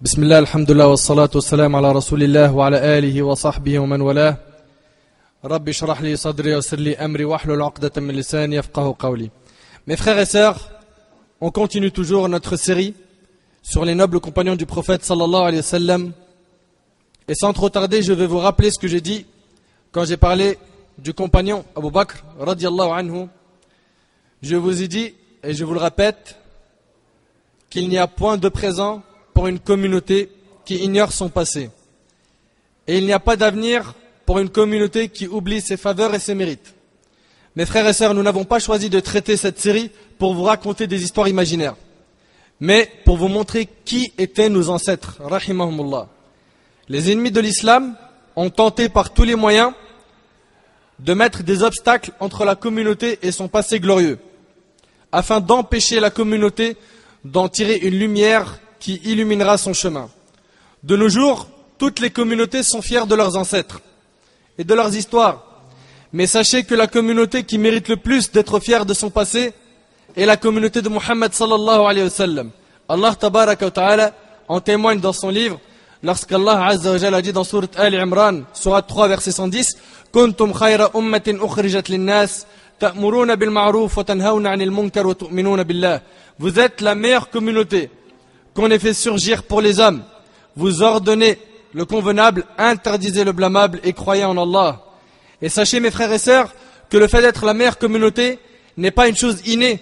بسم الله الحمد لله والصلاة والسلام على رسول الله وعلى آله وصحبه ومن والاه رب اشرح لي صدري ويسر لي أمري واحلل عقدة من لساني يفقه قولي Mes frères et sœurs, on continue toujours notre série sur les nobles compagnons du prophète sallallahu alayhi wa sallam. Et sans trop tarder, je vais vous rappeler ce que j'ai dit quand j'ai parlé du compagnon Abu Bakr radiallahu anhu. Je vous ai dit, et je vous le répète, qu'il n'y a point de présent pour une communauté qui ignore son passé. Et il n'y a pas d'avenir pour une communauté qui oublie ses faveurs et ses mérites. Mes frères et sœurs, nous n'avons pas choisi de traiter cette série pour vous raconter des histoires imaginaires, mais pour vous montrer qui étaient nos ancêtres, rahimahumullah. Les ennemis de l'islam ont tenté par tous les moyens de mettre des obstacles entre la communauté et son passé glorieux, afin d'empêcher la communauté d'en tirer une lumière qui illuminera son chemin. De nos jours, toutes les communautés sont fières de leurs ancêtres et de leurs histoires. Mais sachez que la communauté qui mérite le plus d'être fière de son passé est la communauté de Muhammad sallallahu alayhi wa sallam. Allah tabaraka wa ta'ala en témoigne dans son livre lorsqu'Allah azza wa a dit dans sourate Al Imran, sourate 3 verset 110, Kuntum khayra ummatin ukhrijat linnas ta'muruna bil ma'ruf wa tanhawna 'anil munkar wa tu'minuna billah. Vous êtes la meilleure communauté qu'on ait fait surgir pour les hommes. Vous ordonnez le convenable, interdisez le blâmable et croyez en Allah. Et sachez mes frères et sœurs que le fait d'être la meilleure communauté n'est pas une chose innée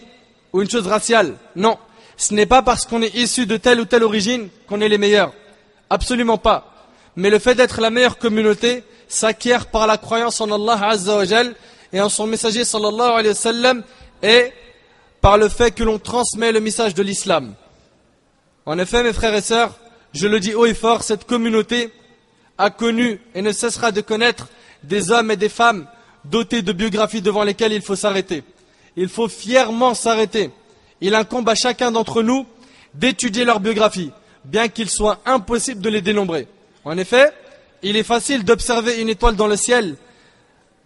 ou une chose raciale. Non, ce n'est pas parce qu'on est issu de telle ou telle origine qu'on est les meilleurs. Absolument pas. Mais le fait d'être la meilleure communauté s'acquiert par la croyance en Allah Azza wa Jal et en son messager sallallahu alayhi wa sallam et par le fait que l'on transmet le message de l'islam. En effet, mes frères et sœurs, je le dis haut et fort, cette communauté a connu et ne cessera de connaître des hommes et des femmes dotés de biographies devant lesquelles il faut s'arrêter. Il faut fièrement s'arrêter. Il incombe à chacun d'entre nous d'étudier leur biographie, bien qu'il soit impossible de les dénombrer. En effet, il est facile d'observer une étoile dans le ciel,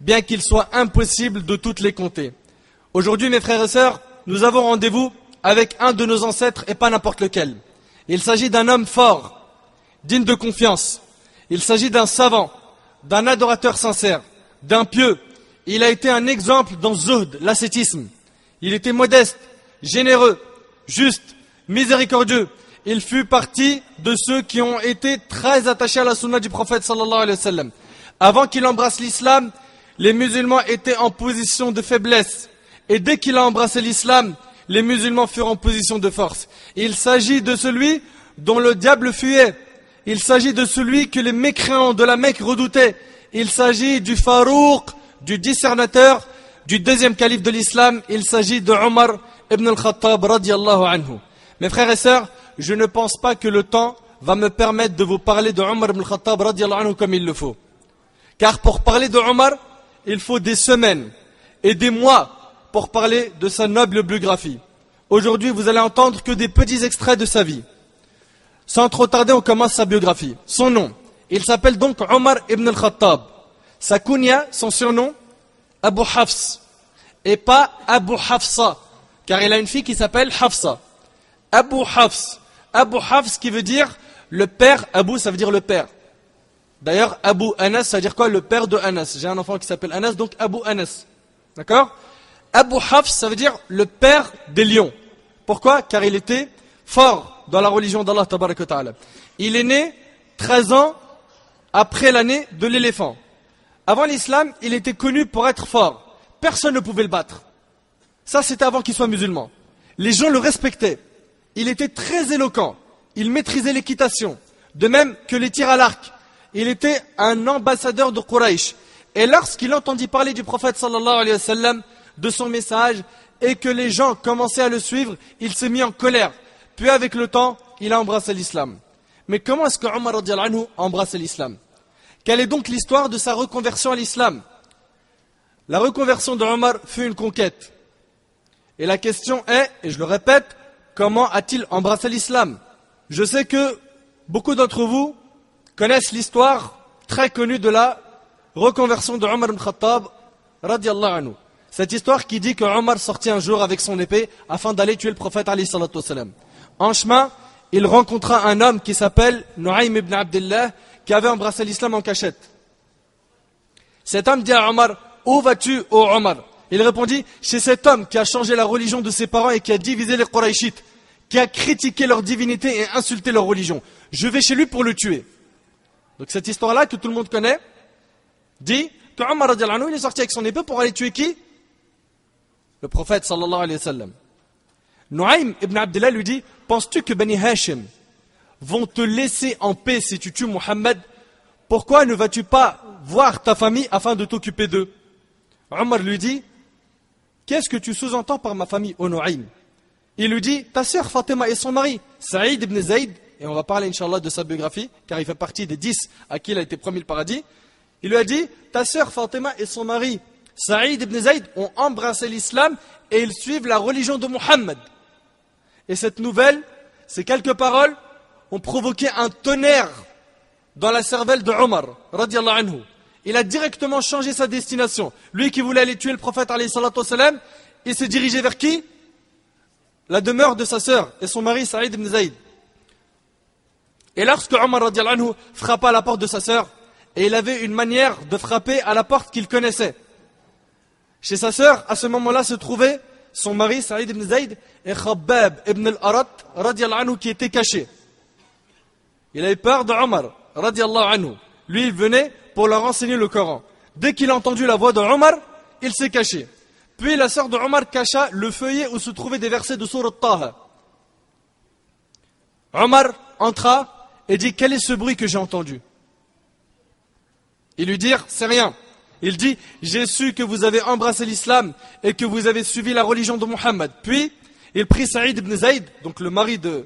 bien qu'il soit impossible de toutes les compter. Aujourd'hui, mes frères et sœurs, nous avons rendez-vous avec un de nos ancêtres et pas n'importe lequel. Il s'agit d'un homme fort, digne de confiance. Il s'agit d'un savant, d'un adorateur sincère, d'un pieux. Il a été un exemple dans Zuhd, l'ascétisme. Il était modeste, généreux, juste, miséricordieux. Il fut partie de ceux qui ont été très attachés à la sunna du prophète sallallahu alayhi wa sallam. Avant qu'il embrasse l'islam, les musulmans étaient en position de faiblesse. Et dès qu'il a embrassé l'islam, les musulmans furent en position de force. Il s'agit de celui dont le diable fuyait. Il s'agit de celui que les mécréants de la Mecque redoutaient. Il s'agit du Farouk, du discernateur, du deuxième calife de l'islam. Il s'agit de Omar ibn al-Khattab radiallahu anhu. Mes frères et sœurs, je ne pense pas que le temps va me permettre de vous parler de Omar ibn al-Khattab radiallahu anhu comme il le faut. Car pour parler de Omar, il faut des semaines et des mois pour parler de sa noble biographie. Aujourd'hui, vous allez entendre que des petits extraits de sa vie. Sans trop tarder, on commence sa biographie. Son nom, il s'appelle donc Omar ibn al-Khattab. Sa kunya, son surnom, Abu Hafs. Et pas Abu Hafsa, car il a une fille qui s'appelle Hafsa. Abu Hafs. Abu Hafs qui veut dire le père, Abu ça veut dire le père. D'ailleurs, Abu Anas, ça veut dire quoi Le père de Anas? J'ai un enfant qui s'appelle Anas, donc Abu Anas. D'accord? Abu Hafs, ça veut dire le père des lions. Pourquoi? Car il était fort dans la religion d'Allah. Il est né 13 ans après l'année de l'éléphant. Avant l'islam, il était connu pour être fort. Personne ne pouvait le battre. Ça, c'était avant qu'il soit musulman. Les gens le respectaient. Il était très éloquent. Il maîtrisait l'équitation. De même que les tirs à l'arc. Il était un ambassadeur de Quraysh. Et lorsqu'il entendit parler du prophète sallallahu alayhi wa sallam, de son message et que les gens commençaient à le suivre, il s'est mis en colère. Puis avec le temps, il a embrassé l'islam. Mais comment est-ce que Omar a embrassé l'islam? Quelle est donc l'histoire de sa reconversion à l'islam? La reconversion de Omar fut une conquête. Et la question est, et je le répète, comment a-t-il embrassé l'islam? Je sais que beaucoup d'entre vous connaissent l'histoire très connue de la reconversion de Omar ibn Khattab radiallahu anhu. Cette histoire qui dit que Omar sortit un jour avec son épée afin d'aller tuer le prophète Ali En chemin, il rencontra un homme qui s'appelle Nuaym ibn Abdullah, qui avait embrassé l'islam en cachette. Cet homme dit à Omar, où vas-tu, ô Omar? Il répondit, chez cet homme qui a changé la religion de ses parents et qui a divisé les Quraishites, qui a critiqué leur divinité et insulté leur religion. Je vais chez lui pour le tuer. Donc cette histoire-là, que tout le monde connaît, dit que Omar il est sorti avec son épée pour aller tuer qui? Le prophète sallallahu alayhi wa sallam. Ibn Abdullah lui dit Penses-tu que Bani Hashim vont te laisser en paix si tu tues Mohammed Pourquoi ne vas-tu pas voir ta famille afin de t'occuper d'eux? Omar lui dit Qu'est-ce que tu sous-entends par ma famille, ô Nuaym? Il lui dit Ta sœur Fatima et son mari, Saïd ibn Zayd, et on va parler, inshallah, de sa biographie, car il fait partie des dix à qui il a été promis le paradis. Il lui a dit Ta sœur Fatima et son mari, Saïd ibn Zayd, ont embrassé l'islam et ils suivent la religion de Mohammed. Et cette nouvelle, ces quelques paroles, ont provoqué un tonnerre dans la cervelle de Omar, anhu. Il a directement changé sa destination. Lui qui voulait aller tuer le prophète, salam, il s'est dirigé vers qui? La demeure de sa sœur et son mari Saïd ibn Zayd. Et lorsque Omar anhu, frappa à la porte de sa sœur, et il avait une manière de frapper à la porte qu'il connaissait. Chez sa sœur, à ce moment-là, se trouvait son mari Saïd ibn Zayd et Khabbab ibn al-Arat anhu qui était caché. Il avait peur de Omar anhu. Lui il venait pour leur enseigner le Coran. Dès qu'il a entendu la voix de Omar, il s'est caché. Puis la sœur de Omar cacha le feuillet où se trouvaient des versets de Surat Taha. Omar entra et dit Quel est ce bruit que j'ai entendu? Ils lui dirent C'est rien. Il dit, j'ai su que vous avez embrassé l'islam et que vous avez suivi la religion de Muhammad. Puis, il prit Saïd ibn Zayd, donc le mari de,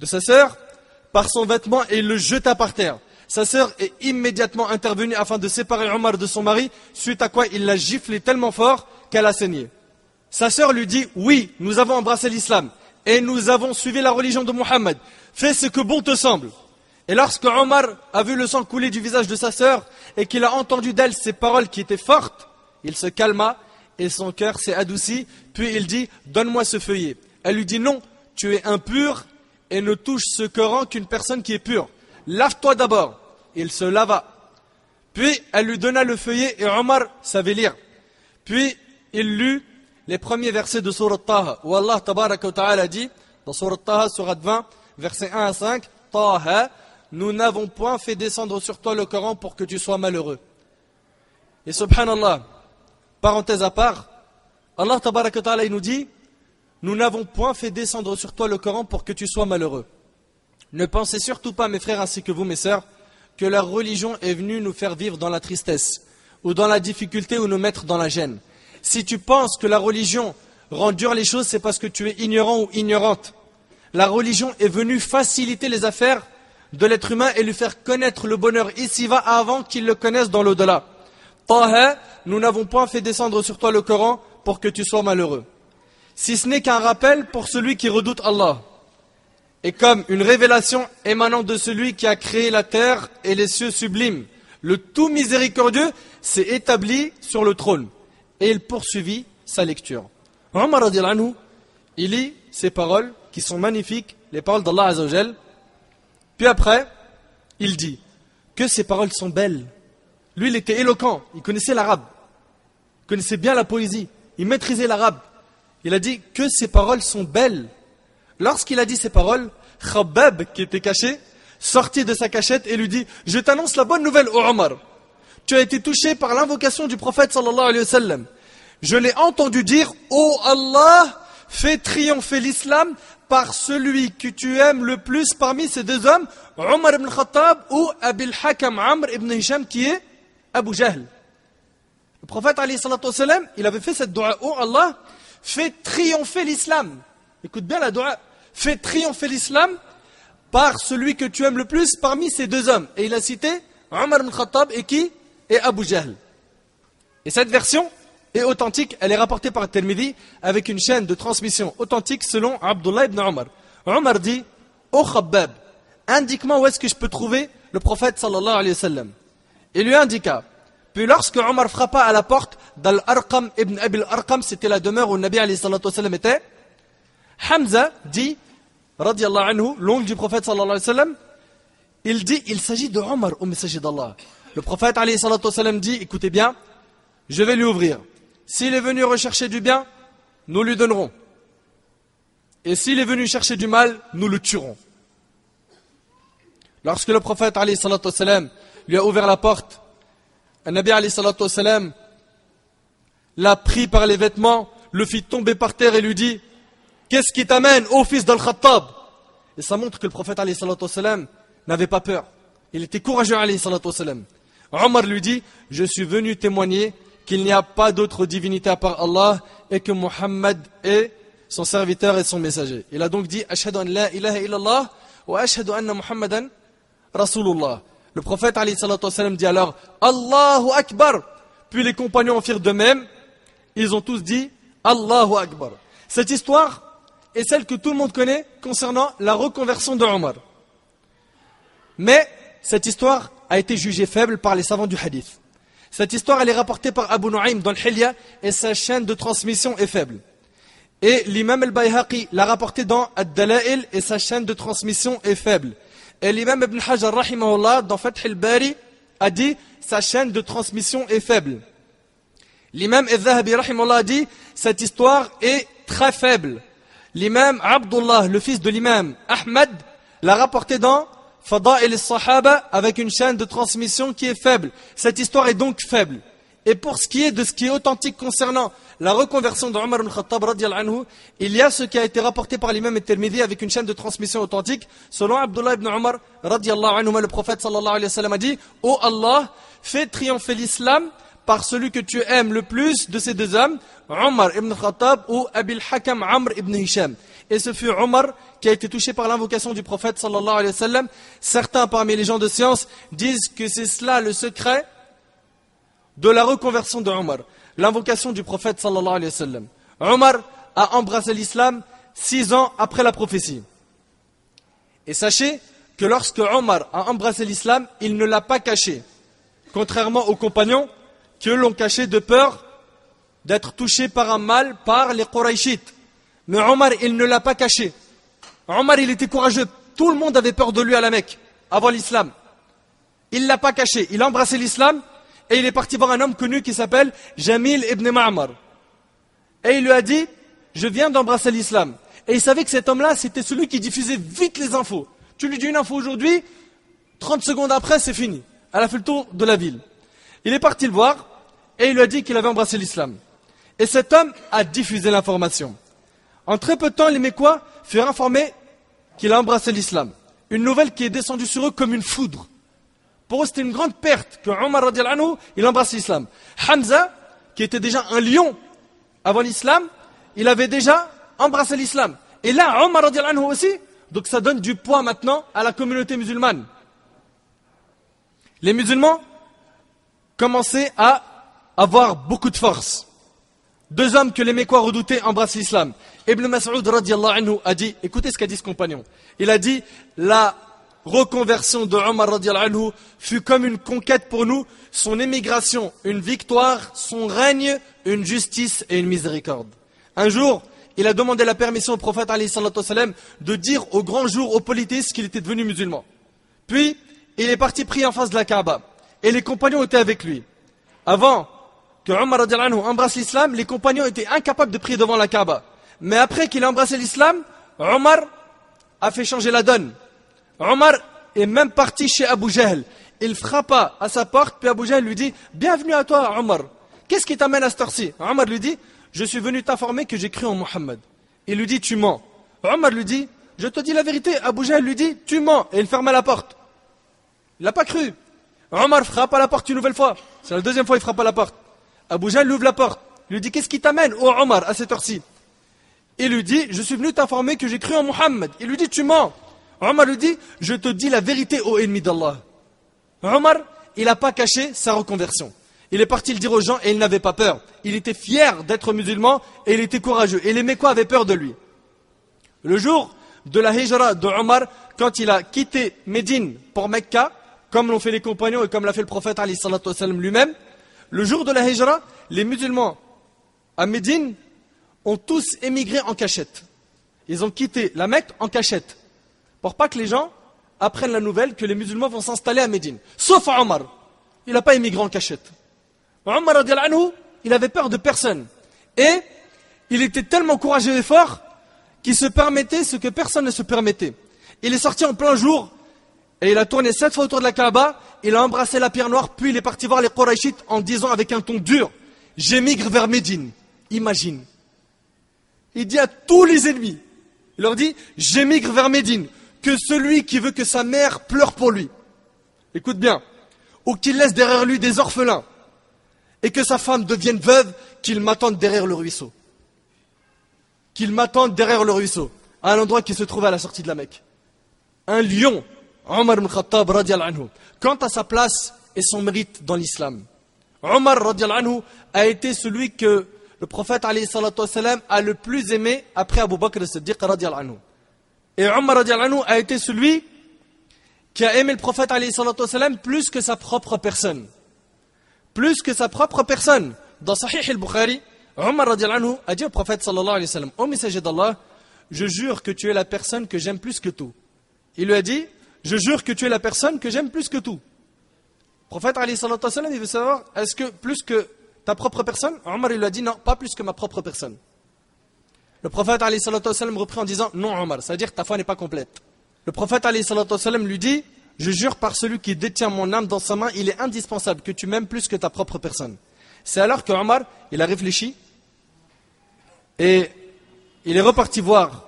de sa sœur, par son vêtement et le jeta par terre. Sa sœur est immédiatement intervenue afin de séparer Omar de son mari, suite à quoi il l'a giflé tellement fort qu'elle a saigné. Sa sœur lui dit, oui, nous avons embrassé l'islam et nous avons suivi la religion de Muhammad. Fais ce que bon te semble. Et lorsque Omar a vu le sang couler du visage de sa sœur et qu'il a entendu d'elle ces paroles qui étaient fortes, il se calma et son cœur s'est adouci. Puis il dit Donne-moi ce feuillet. Elle lui dit Non, tu es impur et ne touche ce Coran qu'une personne qui est pure. Lave-toi d'abord. Il se lava. Puis elle lui donna le feuillet et Omar savait lire. Puis il lut les premiers versets de Surat Taha où Allah ta'ala dit dans Surat Taha, Surat 20, versets 1 à 5 Taha nous n'avons point fait descendre sur toi le Coran pour que tu sois malheureux. Et subhanallah, parenthèse à part, Allah ta'ala nous dit, nous n'avons point fait descendre sur toi le Coran pour que tu sois malheureux. Ne pensez surtout pas, mes frères ainsi que vous, mes sœurs, que la religion est venue nous faire vivre dans la tristesse, ou dans la difficulté, ou nous mettre dans la gêne. Si tu penses que la religion rend dur les choses, c'est parce que tu es ignorant ou ignorante. La religion est venue faciliter les affaires de l'être humain et lui faire connaître le bonheur ici-va avant qu'il le connaisse dans l'au-delà. Taha, nous n'avons point fait descendre sur toi le Coran pour que tu sois malheureux. Si ce n'est qu'un rappel pour celui qui redoute Allah. Et comme une révélation émanant de celui qui a créé la terre et les cieux sublimes, le tout miséricordieux s'est établi sur le trône. Et il poursuivit sa lecture. Omar il lit ces paroles qui sont magnifiques, les paroles d'Allah Azzawajal, puis après, il dit que ces paroles sont belles. Lui, il était éloquent, il connaissait l'arabe, il connaissait bien la poésie, il maîtrisait l'arabe. Il a dit que ces paroles sont belles. Lorsqu'il a dit ces paroles, Khabbab, qui était caché, sortit de sa cachette et lui dit Je t'annonce la bonne nouvelle, Omar. Tu as été touché par l'invocation du prophète sallallahu alayhi wa sallam. Je l'ai entendu dire Ô Allah, fais triompher l'islam par celui que tu aimes le plus parmi ces deux hommes, Omar ibn Khattab ou Abil Hakam Amr ibn Hisham qui est Abu Jahl. Le prophète sallam, il avait fait cette dua, oh Allah, fais triompher l'islam. Écoute bien la dua, fais triompher l'islam par celui que tu aimes le plus parmi ces deux hommes. Et il a cité Omar ibn Khattab et qui? Et Abu Jahl. Et cette version, et authentique, elle est rapportée par Tirmidhi avec une chaîne de transmission authentique selon Abdullah ibn Omar. Omar dit Ô Khabbab, indique-moi où est-ce que je peux trouver le prophète sallallahu alayhi wa sallam. Il lui indiqua. Puis lorsque Omar frappa à la porte d'Al-Arqam ibn Abil Arqam, c'était la demeure où le Nabi alayhi wa sallam était, Hamza dit radiallahu anhu, l'oncle du prophète sallallahu alayhi wa sallam, il dit, il s'agit de Omar au messager d'Allah. Le prophète alayhi wa sallam dit, écoutez bien, je vais lui ouvrir. S'il est venu rechercher du bien, nous lui donnerons. Et s'il est venu chercher du mal, nous le tuerons. Lorsque le prophète lui a ouvert la porte, un Nabi sallam, l'a pris par les vêtements, le fit tomber par terre et lui dit Qu'est-ce qui t'amène, ô fils d'Al-Khattab? Et ça montre que le prophète n'avait pas peur. Il était courageux. Omar lui dit Je suis venu témoigner qu'il n'y a pas d'autre divinité à part Allah et que Muhammad est son serviteur et son messager. Il a donc dit Ashhadu an la ilaha illallah wa ashhadu anna Muhammadan Rasulullah. Le prophète dit alors Allahu Akbar. Puis les compagnons en firent de même ils ont tous dit Allahu Akbar. Cette histoire est celle que tout le monde connaît concernant la reconversion de Omar. Mais cette histoire a été jugée faible par les savants du hadith. Cette histoire, elle est rapportée par Abu Nu'aym dans le Hilya et sa chaîne de transmission est faible. Et l'imam al-Bayhaqi l'a rapporté dans Ad-Dala'il et sa chaîne de transmission est faible. Et l'imam Ibn Hajar rahimahullah dans Fath al-Bari a dit sa chaîne de transmission est faible. L'imam Al-Zahabi dit cette histoire est très faible. L'imam Abdullah, le fils de l'imam Ahmad, l'a rapporté dans Fada el Sahaba avec une chaîne de transmission qui est faible. Cette histoire est donc faible. Et pour ce qui est de ce qui est authentique concernant la reconversion de Omar ibn Khattab il y a ce qui a été rapporté par l'imam Tirmidhi avec une chaîne de transmission authentique. Selon Abdullah ibn Omar, anhu, le prophète sallallahu alayhi wa sallam a dit « Oh Allah, fais triompher l'islam par celui que tu aimes le plus de ces deux hommes, Omar ibn Khattab ou Abil Hakam Amr ibn Hisham. Et ce fut Omar qui a été touché par l'invocation du prophète sallallahu alayhi wa sallam. Certains parmi les gens de science disent que c'est cela le secret de la reconversion de Omar. L'invocation du prophète sallallahu alayhi wa sallam. Omar a embrassé l'islam six ans après la prophétie. Et sachez que lorsque Omar a embrassé l'islam, il ne l'a pas caché. Contrairement aux compagnons que l'on cachait de peur d'être touché par un mal par les Quraishites. Mais Omar, il ne l'a pas caché. Omar, il était courageux. Tout le monde avait peur de lui à la Mecque, avant l'islam. Il ne l'a pas caché. Il a embrassé l'islam et il est parti voir un homme connu qui s'appelle Jamil ibn Ma'mar. Et il lui a dit, je viens d'embrasser l'islam. Et il savait que cet homme-là, c'était celui qui diffusait vite les infos. Tu lui dis une info aujourd'hui, 30 secondes après, c'est fini. Elle a fait le tour de la ville. Il est parti le voir et il lui a dit qu'il avait embrassé l'islam. Et cet homme a diffusé l'information. En très peu de temps, les Mécois furent informés qu'il a embrassé l'islam. Une nouvelle qui est descendue sur eux comme une foudre. Pour eux, c'était une grande perte que Omar anhu, il embrasse l'islam. Hamza, qui était déjà un lion avant l'islam, il avait déjà embrassé l'islam. Et là, Omar anhu aussi, donc ça donne du poids maintenant à la communauté musulmane. Les musulmans commençaient à avoir beaucoup de force. Deux hommes que les Mécois redoutaient embrassent l'islam. Ibn Mas'ud anhu a dit, écoutez ce qu'a dit ce compagnon. Il a dit, la reconversion de Omar anhu fut comme une conquête pour nous, son émigration une victoire, son règne une justice et une miséricorde. Un jour, il a demandé la permission au prophète de dire au grand jour aux polythéistes qu'il était devenu musulman. Puis, il est parti prier en face de la Kaaba. Et les compagnons étaient avec lui. Avant que Omar embrasse l'islam, les compagnons étaient incapables de prier devant la Kaaba. Mais après qu'il a embrassé l'islam, Omar a fait changer la donne. Omar est même parti chez Abu Jahl. Il frappa à sa porte, puis Abu Jahl lui dit Bienvenue à toi, Omar. Qu'est-ce qui t'amène à cette heure-ci? Omar lui dit Je suis venu t'informer que j'ai cru en Mohammed. Il lui dit Tu mens. Omar lui dit Je te dis la vérité. Abu Jahl lui dit Tu mens. Et il ferma la porte. Il n'a pas cru. Omar frappe à la porte une nouvelle fois. C'est la deuxième fois qu'il frappe à la porte. Abu Jahl ouvre la porte. Il lui dit Qu'est-ce qui t'amène, Omar, à cette heure-ci? Il lui dit Je suis venu t'informer que j'ai cru en Mohammed. Il lui dit Tu mens. Omar lui dit Je te dis la vérité, ô ennemi d'Allah. Omar, il n'a pas caché sa reconversion. Il est parti le dire aux gens et il n'avait pas peur. Il était fier d'être musulman et il était courageux. Et les Mécois avaient peur de lui. Le jour de la hijra de Omar, quand il a quitté Médine pour Mecca, comme l'ont fait les compagnons et comme l'a fait le prophète lui-même, le jour de la hijra, les musulmans à Médine ont tous émigré en cachette. Ils ont quitté la Mecque en cachette. Pour pas que les gens apprennent la nouvelle que les musulmans vont s'installer à Médine. Sauf Omar. Il n'a pas émigré en cachette. Omar, il avait peur de personne. Et il était tellement courageux et fort qu'il se permettait ce que personne ne se permettait. Il est sorti en plein jour et il a tourné sept fois autour de la Kaaba, il a embrassé la pierre noire, puis il est parti voir les Qurayshites en disant avec un ton dur, j'émigre vers Médine. Imagine. Il dit à tous les ennemis, il leur dit, j'émigre vers Médine, que celui qui veut que sa mère pleure pour lui. Écoute bien. Ou qu'il laisse derrière lui des orphelins. Et que sa femme devienne veuve, qu'il m'attende derrière le ruisseau. Qu'il m'attende derrière le ruisseau, à l'endroit qui se trouve à la sortie de la Mecque. Un lion, Omar ibn Khattab anhu. Quant à sa place et son mérite dans l'islam. Omar anhu a été celui que le prophète a le plus aimé après Abu Bakr as-Siddiq anhu. Et Omar anhu a été celui qui a aimé le prophète plus que sa propre personne. Plus que sa propre personne. Dans Sahih al-Bukhari, Omar anhu a dit au prophète sallallahu alayhi wa sallam, Ô messager d'Allah, je jure que tu es la personne que j'aime plus que tout. Il lui a dit, je jure que tu es la personne que j'aime plus que tout. Le prophète il veut savoir, est-ce que plus que ta propre personne Omar lui a dit, non, pas plus que ma propre personne. Le prophète alayhi reprit en disant, non Omar, c'est-à-dire que ta foi n'est pas complète. Le prophète alayhi lui dit, je jure par celui qui détient mon âme dans sa main, il est indispensable que tu m'aimes plus que ta propre personne. C'est alors que Omar, il a réfléchi et il est reparti voir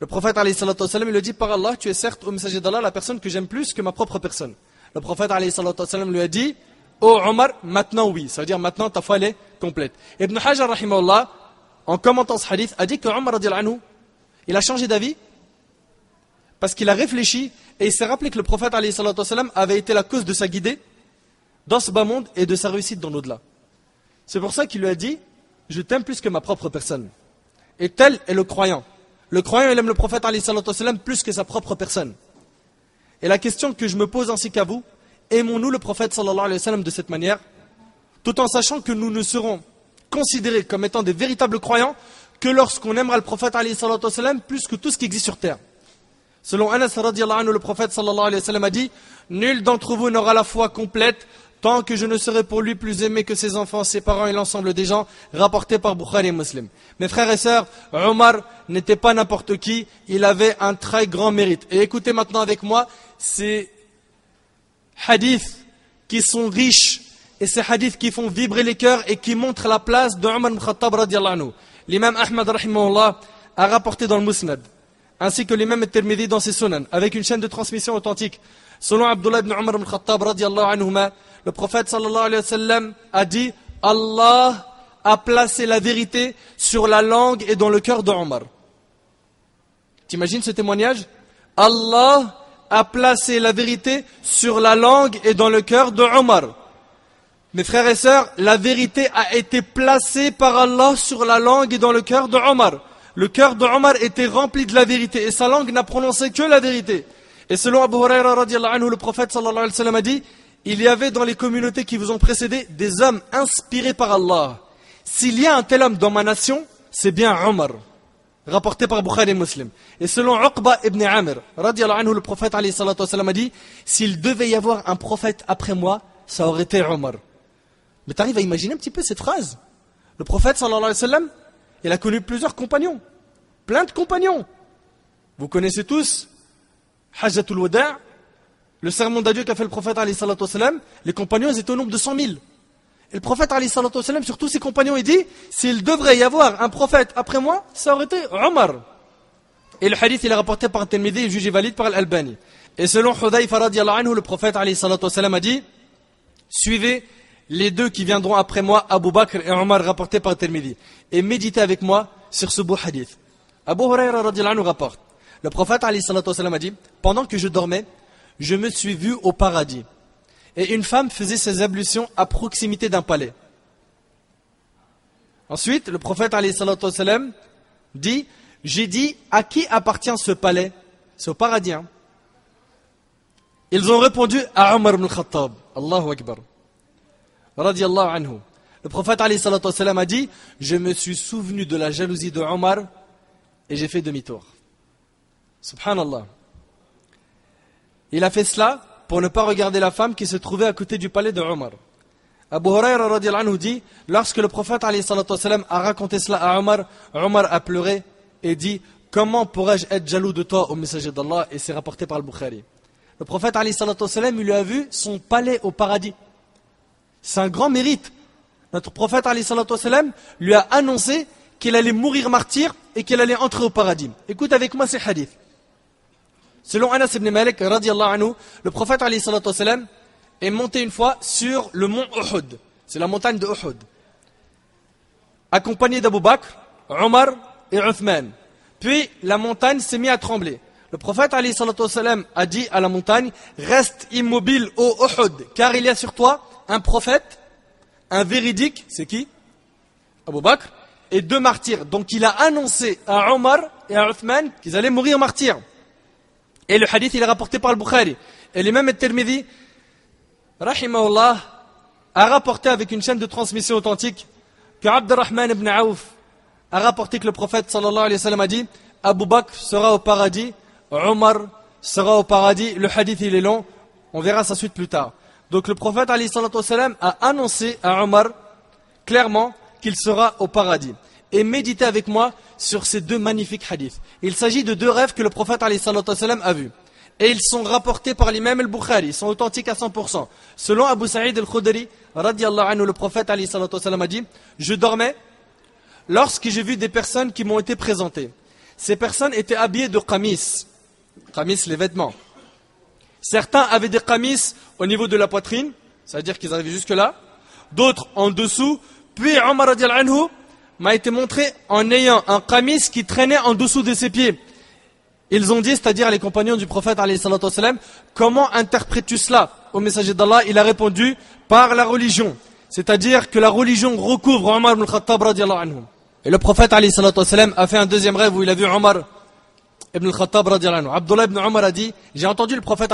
le prophète alayhi il lui dit par Allah, tu es certes au messager d'Allah la personne que j'aime plus que ma propre personne. Le prophète alayhi lui a dit, oh Omar, maintenant oui, ça veut dire maintenant ta foi elle est complète. Ibn Hajar en commentant ce hadith, a dit que Omar il a changé d'avis parce qu'il a réfléchi et il s'est rappelé que le prophète avait été la cause de sa guidée dans ce bas monde et de sa réussite dans l'au-delà. C'est pour ça qu'il lui a dit Je t'aime plus que ma propre personne. Et tel est le croyant. Le croyant, il aime le prophète plus que sa propre personne. Et la question que je me pose ainsi qu'à vous, aimons-nous le prophète sallallahu alayhi wa sallam de cette manière Tout en sachant que nous ne serons considérés comme étant des véritables croyants que lorsqu'on aimera le prophète sallam, plus que tout ce qui existe sur terre. Selon Anas anhu, le prophète sallallahu alayhi wa sallam a dit Nul d'entre vous n'aura la foi complète tant que je ne serai pour lui plus aimé que ses enfants, ses parents et l'ensemble des gens, rapporté par Bukhari et Muslim. Mes frères et sœurs, Omar n'était pas n'importe qui, il avait un très grand mérite. Et écoutez maintenant avec moi ces hadiths qui sont riches et ces hadiths qui font vibrer les cœurs et qui montrent la place de Omar ibn Khattab L'imam Ahmad a rapporté dans le Musnad ainsi que l'imam Tirmidhi dans ses sunan, avec une chaîne de transmission authentique. Selon Abdullah ibn Umar ibn Khattab, le prophète sallallahu alayhi wa sallam a dit Allah a placé la vérité sur la langue et dans le cœur d'Omar. T'imagines ce témoignage? Allah a placé la vérité sur la langue et dans le cœur d'Omar. Mes frères et sœurs, la vérité a été placée par Allah sur la langue et dans le cœur d'Omar le cœur d'Omar était rempli de la vérité et sa langue n'a prononcé que la vérité. Et selon Abu Huraira anhu, le prophète sallallahu alayhi wa sallam a dit Il y avait dans les communautés qui vous ont précédé des hommes inspirés par Allah. S'il y a un tel homme dans ma nation, c'est bien Omar. Rapporté par Bukhari et Muslim. Et selon Uqba ibn Amir, anhu, le prophète a dit S'il devait y avoir un prophète après moi, ça aurait été Omar. Mais tu arrives à imaginer un petit peu cette phrase? Le prophète il a connu plusieurs compagnons. Plein de compagnons. Vous connaissez tous Hajjatul Wada' le sermon d'adieu qu'a fait le prophète les compagnons étaient au nombre de 100 000. Le prophète Ali sur tous ses compagnons, il dit, s'il devrait y avoir un prophète après moi, ça aurait été Omar. Et le hadith, il est rapporté par Tirmidhi et jugé valide par Al-Albani. Et selon Hudayfa anhu, le prophète Ali a dit, suivez les deux qui viendront après moi, Abu Bakr et Omar, rapportés par Tirmidhi. Et méditez avec moi sur ce beau hadith. Abu Huraira anhu rapporte. Le prophète Ali a dit, pendant que je dormais, je me suis vu au paradis. Et une femme faisait ses ablutions à proximité d'un palais. Ensuite, le prophète Ali dit, j'ai dit, à qui appartient ce palais? C'est au paradis. Hein. Ils ont répondu à Omar ibn Khattab. Allahu Akbar anhu. Le prophète a dit Je me suis souvenu de la jalousie de Omar et j'ai fait demi-tour. Subhanallah. Il a fait cela pour ne pas regarder la femme qui se trouvait à côté du palais de Omar. Abu Huraira dit, lorsque le prophète a raconté cela à Omar, Omar a pleuré et dit, comment pourrais-je être jaloux de toi au messager d'Allah? Et c'est rapporté par le Bukhari. Le prophète il lui a vu son palais au paradis. C'est un grand mérite. Notre prophète lui a annoncé qu'il allait mourir martyr et qu'il allait entrer au paradis. Écoute avec moi ces hadiths. Selon Anas ibn Malik, anhu, le prophète est monté une fois sur le mont Uhud. C'est la montagne de Uhud. Accompagné d'Abu Bakr, Omar et Uthman. Puis la montagne s'est mise à trembler. Le prophète a dit à la montagne, reste immobile au Uhud, car il y a sur toi un prophète, un véridique, c'est qui? Abu Bakr, et deux martyrs. Donc il a annoncé à Omar et à Uthman qu'ils allaient mourir martyrs. Et le hadith il est rapporté par le Bukhari. Et l'imam al-Tirmidhi, rahimahullah, a rapporté avec une chaîne de transmission authentique que Abdurrahman ibn Auf a rapporté que le prophète sallallahu alayhi wa a dit Abu Bakr sera au paradis, Omar sera au paradis. Le hadith il est long, on verra sa suite plus tard. Donc le prophète alayhi a annoncé à Omar clairement qu'il sera au paradis. Et méditez avec moi sur ces deux magnifiques hadiths. Il s'agit de deux rêves que le prophète a vus. Et ils sont rapportés par l'imam al-Bukhari, ils sont authentiques à 100%. Selon Abu Sa'id al-Khudri, anhu, le prophète a dit, je dormais lorsque j'ai vu des personnes qui m'ont été présentées. Ces personnes étaient habillées de qamis. Qamis, les vêtements. Certains avaient des qamis au niveau de la poitrine, c'est-à-dire qu'ils arrivaient jusque là. D'autres en dessous. Puis Omar anhu m'a été montré en ayant un qamis qui traînait en dessous de ses pieds. Ils ont dit, c'est-à-dire les compagnons du prophète, comment interprètes-tu cela Au messager d'Allah, il a répondu, par la religion. C'est-à-dire que la religion recouvre Omar ibn Khattab anhu. Et le prophète a fait un deuxième rêve où il a vu Omar ibn Khattab anhu. Abdullah ibn Omar a dit, j'ai entendu le prophète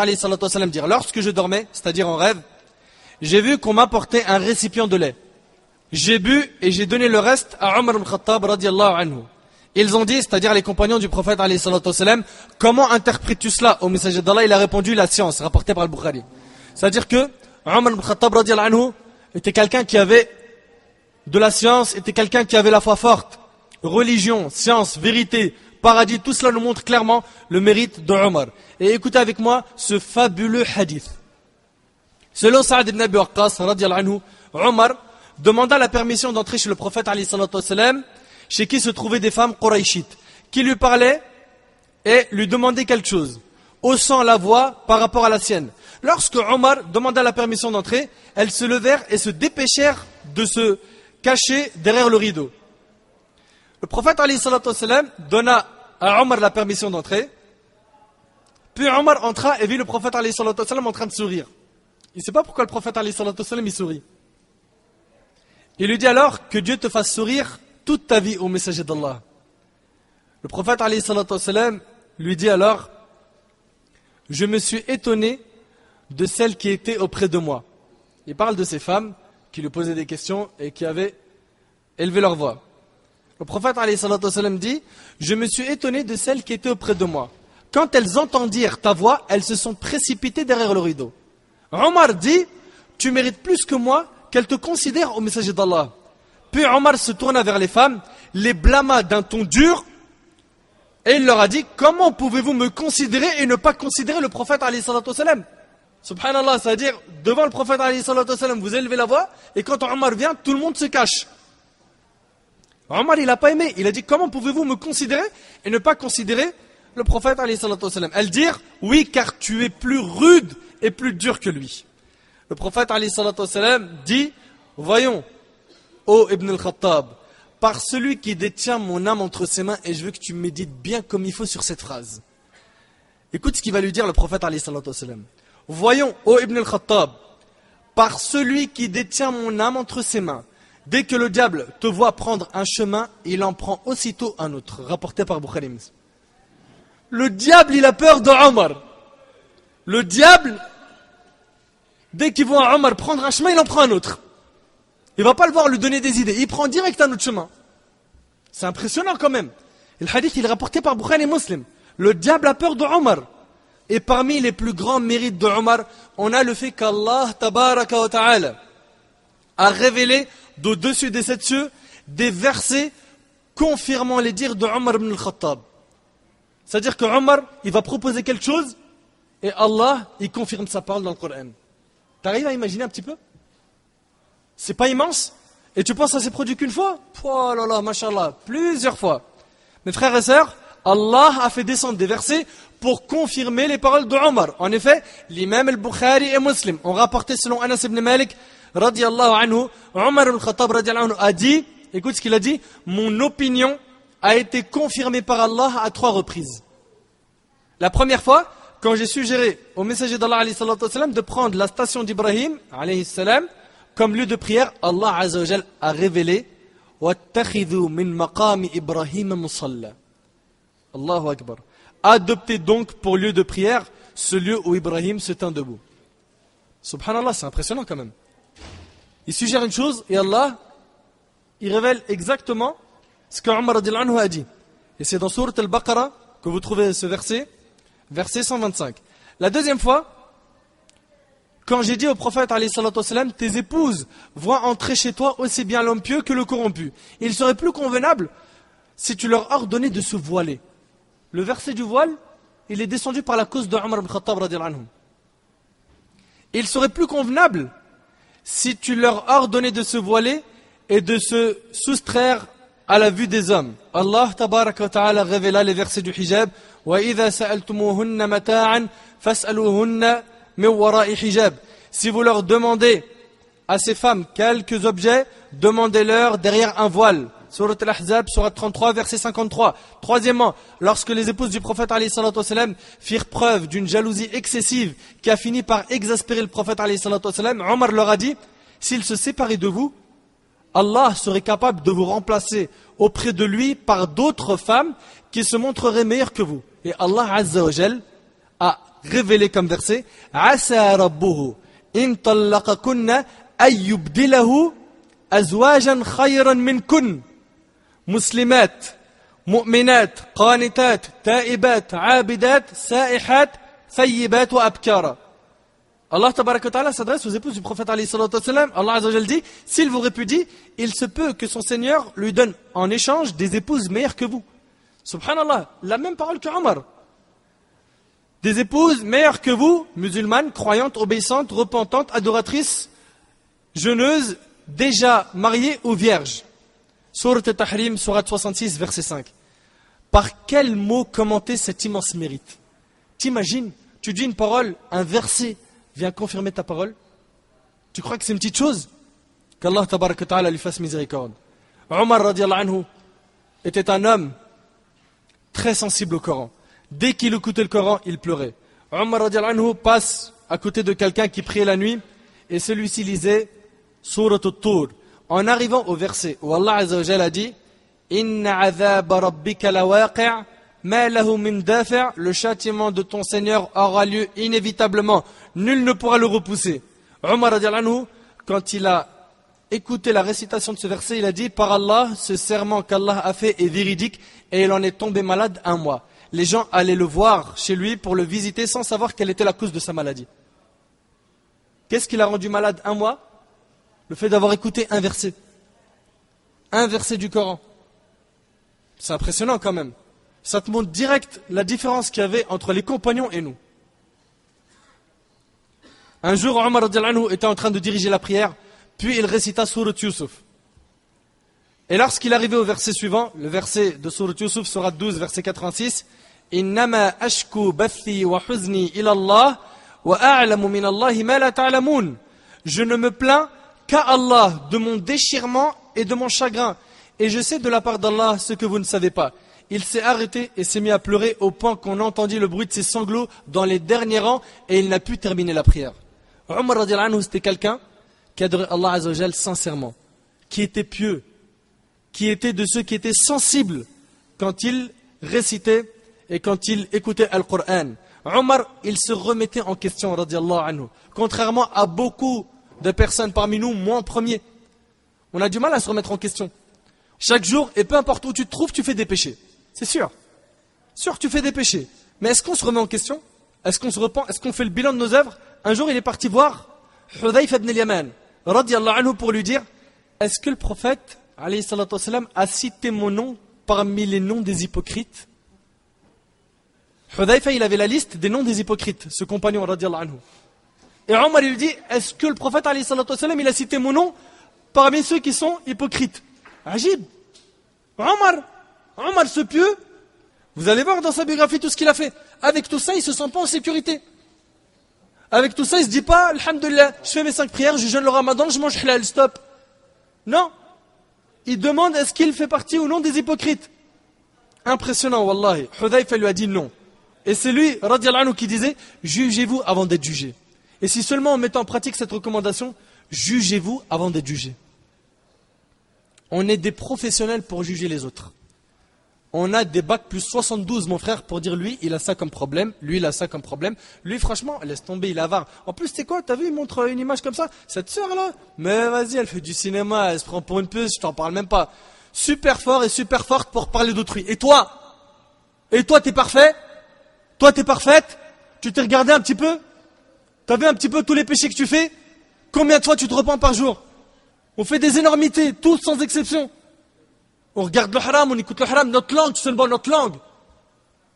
dire, lorsque je dormais, c'est-à-dire en rêve, j'ai vu qu'on m'apportait un récipient de lait. J'ai bu et j'ai donné le reste à Omar ibn Khattab radiallahu anhu. Ils ont dit, c'est-à-dire les compagnons du prophète sallam, comment interprètes-tu cela Au messager d'Allah, il a répondu la science, rapporté par le Bukhari. C'est-à-dire que Omar ibn Khattab radiallahu anhu était quelqu'un qui avait de la science, était quelqu'un qui avait la foi forte. Religion, science, vérité, paradis, tout cela nous montre clairement le mérite de. Et écoutez avec moi ce fabuleux hadith. Selon Saad ibn Abi Waqqas, radiallahu anhu, Omar demanda la permission d'entrer chez le prophète chez qui se trouvaient des femmes quraishites, qui lui parlaient et lui demandaient quelque chose, haussant la voix par rapport à la sienne. Lorsque Omar demanda la permission d'entrer, elles se levèrent et se dépêchèrent de se cacher derrière le rideau. Le prophète donna à Omar la permission d'entrer, puis Omar entra et vit le prophète en train de sourire. Il ne sait pas pourquoi le prophète il sourit. Il lui dit alors que Dieu te fasse sourire toute ta vie au messager d'Allah. Le prophète lui dit alors Je me suis étonné de celles qui étaient auprès de moi. Il parle de ces femmes qui lui posaient des questions et qui avaient élevé leur voix. Le prophète dit Je me suis étonné de celles qui étaient auprès de moi. Quand elles entendirent ta voix, elles se sont précipitées derrière le rideau. Omar dit Tu mérites plus que moi qu'elle te considère au messager d'Allah. Puis Omar se tourna vers les femmes, les blâma d'un ton dur, et il leur a dit, comment pouvez-vous me considérer et ne pas considérer le prophète salam Subhanallah, c'est-à-dire, devant le prophète salam, vous élevez la voix, et quand Omar vient, tout le monde se cache. Omar, il n'a pas aimé. Il a dit, comment pouvez-vous me considérer et ne pas considérer le prophète salam Elle dit, oui, car tu es plus rude et plus dur que lui. Le prophète dit Voyons, ô Ibn al-Khattab, par celui qui détient mon âme entre ses mains, et je veux que tu médites bien comme il faut sur cette phrase. Écoute ce qu'il va lui dire le prophète Voyons, ô Ibn al-Khattab, par celui qui détient mon âme entre ses mains, dès que le diable te voit prendre un chemin, il en prend aussitôt un autre. Rapporté par Bukhari. Le diable, il a peur de Omar. Le diable, Dès qu'il voit Omar prendre un chemin, il en prend un autre. Il va pas le voir lui donner des idées. Il prend direct un autre chemin. C'est impressionnant quand même. Le hadith, il est rapporté par Bukhari et Muslim. Le diable a peur de Omar. Et parmi les plus grands mérites de Omar, on a le fait qu'Allah ta'ala a révélé d'au-dessus des sept cieux des versets confirmant les dires de Omar ibn al-Khattab. C'est-à-dire que Omar, il va proposer quelque chose et Allah, il confirme sa parole dans le Coran. T'arrives à imaginer un petit peu? C'est pas immense? Et tu penses que ça s'est produit qu'une fois? Oh là là, mashallah, plusieurs fois. Mes frères et sœurs, Allah a fait descendre des versets pour confirmer les paroles de Omar. En effet, l'imam al-Bukhari et Muslim ont rapporté selon Anas ibn Malik, radiallahu anhu, Omar al-Khattab radiallahu anhu a dit, écoute ce qu'il a dit, mon opinion a été confirmée par Allah à trois reprises. La première fois, quand j'ai suggéré au messager d'Allah de prendre la station d'Ibrahim comme lieu de prière, Allah a révélé. Adoptez donc pour lieu de prière ce lieu où Ibrahim se tint debout. Subhanallah, c'est impressionnant quand même. Il suggère une chose et Allah, il révèle exactement ce que Omar a dit. Et c'est dans Surat al-Baqarah que vous trouvez ce verset, verset 125. La deuxième fois, quand j'ai dit au prophète, tes épouses voient entrer chez toi aussi bien l'homme pieux que le corrompu. Il serait plus convenable si tu leur ordonnais de se voiler. Le verset du voile, il est descendu par la cause de Omar ibn Khattab Il serait plus convenable si tu leur ordonnais de se voiler et de se soustraire à la vue des hommes. Allah tabaraka wa ta'ala révéla les versets du hijab Si vous leur demandez à ces femmes quelques objets, demandez-leur derrière un voile. Surat Al-Ahzab, Surat 33, verset 53. Troisièmement, lorsque les épouses du prophète sallam firent preuve d'une jalousie excessive qui a fini par exaspérer le prophète sallam, Omar leur a dit, s'il se séparait de vous, Allah serait capable de vous remplacer auprès de lui par d'autres femmes qui se montreraient meilleures que vous. Et Allah Azza wa a révélé comme verset Asa rabbuhu in tallaqakunna ayyubdilahu azwajan khayran minkun muslimat mu'minat qanitat taibat abidat saihat sayyibat wa abkara Allah ta'ala s'adresse aux épouses du prophète Allah Azza dit s'il vous répudie il se peut que son Seigneur lui donne en échange des épouses meilleures que vous. Subhanallah la même parole que Omar. Des épouses meilleures que vous musulmanes croyantes obéissantes repentantes adoratrices jeûneuses déjà mariées ou vierges. Surat Tahrim, Surat 66, verset 5. Par quel mot commenter cet immense mérite? T'imagines, tu dis une parole, un verset vient confirmer ta parole Tu crois que c'est une petite chose? Qu'Allah lui fasse miséricorde. Omar anhu était un homme très sensible au Coran. Dès qu'il écoutait le Coran, il pleurait. Omar anhu passe à côté de quelqu'un qui priait la nuit et celui-ci lisait Surat al-Tur en arrivant au verset où Allah a dit le châtiment de ton Seigneur aura lieu inévitablement. Nul ne pourra le repousser. Omar quand il a écouté la récitation de ce verset, il a dit Par Allah, ce serment qu'Allah a fait est véridique et il en est tombé malade un mois. Les gens allaient le voir chez lui pour le visiter sans savoir quelle était la cause de sa maladie. Qu'est-ce qui l'a rendu malade un mois? Le fait d'avoir écouté un verset. Un verset du Coran. C'est impressionnant quand même. Ça te montre direct la différence qu'il y avait entre les compagnons et nous. Un jour, Omar était en train de diriger la prière, puis il récita Surat Yusuf. Et lorsqu'il arrivait au verset suivant, le verset de Surat Yusuf sera 12, verset 86, Innama ashku wa huzni wa. Je ne me plains qu'à Allah de mon déchirement et de mon chagrin. Et je sais de la part d'Allah ce que vous ne savez pas. Il s'est arrêté et s'est mis à pleurer au point qu'on entendit le bruit de ses sanglots dans les derniers rangs et il n'a pu terminer la prière. Omar c'était quelqu'un qui adorait Allah Azzawajal sincèrement, qui était pieux, qui était de ceux qui étaient sensibles quand il récitait et quand il écoutait Al-Qur'an. Omar, il se remettait en question, anhu. Contrairement à beaucoup de personnes parmi nous, moi en premier. On a du mal à se remettre en question. Chaque jour, et peu importe où tu te trouves, tu fais des péchés. C'est sûr. Sûr, tu fais des péchés. Mais est-ce qu'on se remet en question? Est-ce qu'on se repent? Est-ce qu'on fait le bilan de nos œuvres? Un jour, il est parti voir Hudayf ibn al-Yaman, anhu, pour lui dire Est-ce que le prophète, alayhi a cité mon nom parmi les noms des hypocrites? Hudayfa, il avait la liste des noms des hypocrites, ce compagnon, radiallahu anhu. Et Omar, il lui dit, est-ce que le prophète, alayhi il a cité mon nom parmi ceux qui sont hypocrites? Ajib. Omar, Omar ce pieux, vous allez voir dans sa biographie tout ce qu'il a fait. Avec tout ça, il se sent pas en sécurité. Avec tout ça, il se dit pas, Alhamdulillah, je fais mes cinq prières, je jeûne le ramadan, je mange halal, stop. Non. Il demande est-ce qu'il fait partie ou non des hypocrites. Impressionnant, wallahi. Hudayfa lui a dit non. Et c'est lui, anhu, qui disait, jugez-vous avant d'être jugé. Et si seulement en mettant en pratique cette recommandation, jugez-vous avant d'être jugé. On est des professionnels pour juger les autres. On a des bacs plus 72, mon frère, pour dire lui, il a ça comme problème, lui, il a ça comme problème. Lui, franchement, laisse tomber, il avare. En plus, c'est quoi, t'as vu, il montre une image comme ça? Cette sœur-là? Mais vas-y, elle fait du cinéma, elle se prend pour une puce, je t'en parle même pas. Super fort et super forte pour parler d'autrui. Et toi? Et toi, t'es parfait? Toi, t'es parfaite? Tu t'es regardé un petit peu? T'as vu un petit peu tous les péchés que tu fais? Combien de fois tu te repens par jour? On fait des énormités, tous sans exception. On regarde le haram, on écoute le haram, notre langue, c'est seulement notre langue.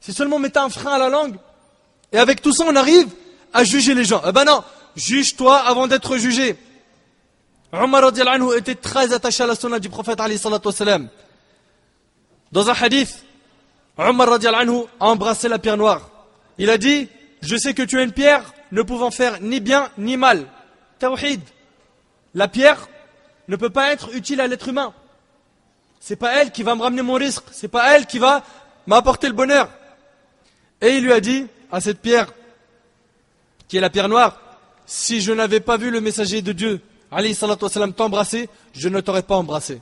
Si seulement mettait un frein à la langue. Et avec tout ça, on arrive à juger les gens. Eh ben non, juge-toi avant d'être jugé. Omar anhu était très attaché à la sunna du prophète Dans un hadith, Omar anhu a embrassé la pierre noire. Il a dit, je sais que tu es une pierre ne pouvant faire ni bien ni mal. Tawhid. La pierre ne peut pas être utile à l'être humain. C'est pas elle qui va me ramener mon risque. C'est pas elle qui va m'apporter le bonheur. Et il lui a dit à cette pierre, qui est la pierre noire, si je n'avais pas vu le messager de Dieu, Ali t'embrasser, je ne t'aurais pas embrassé.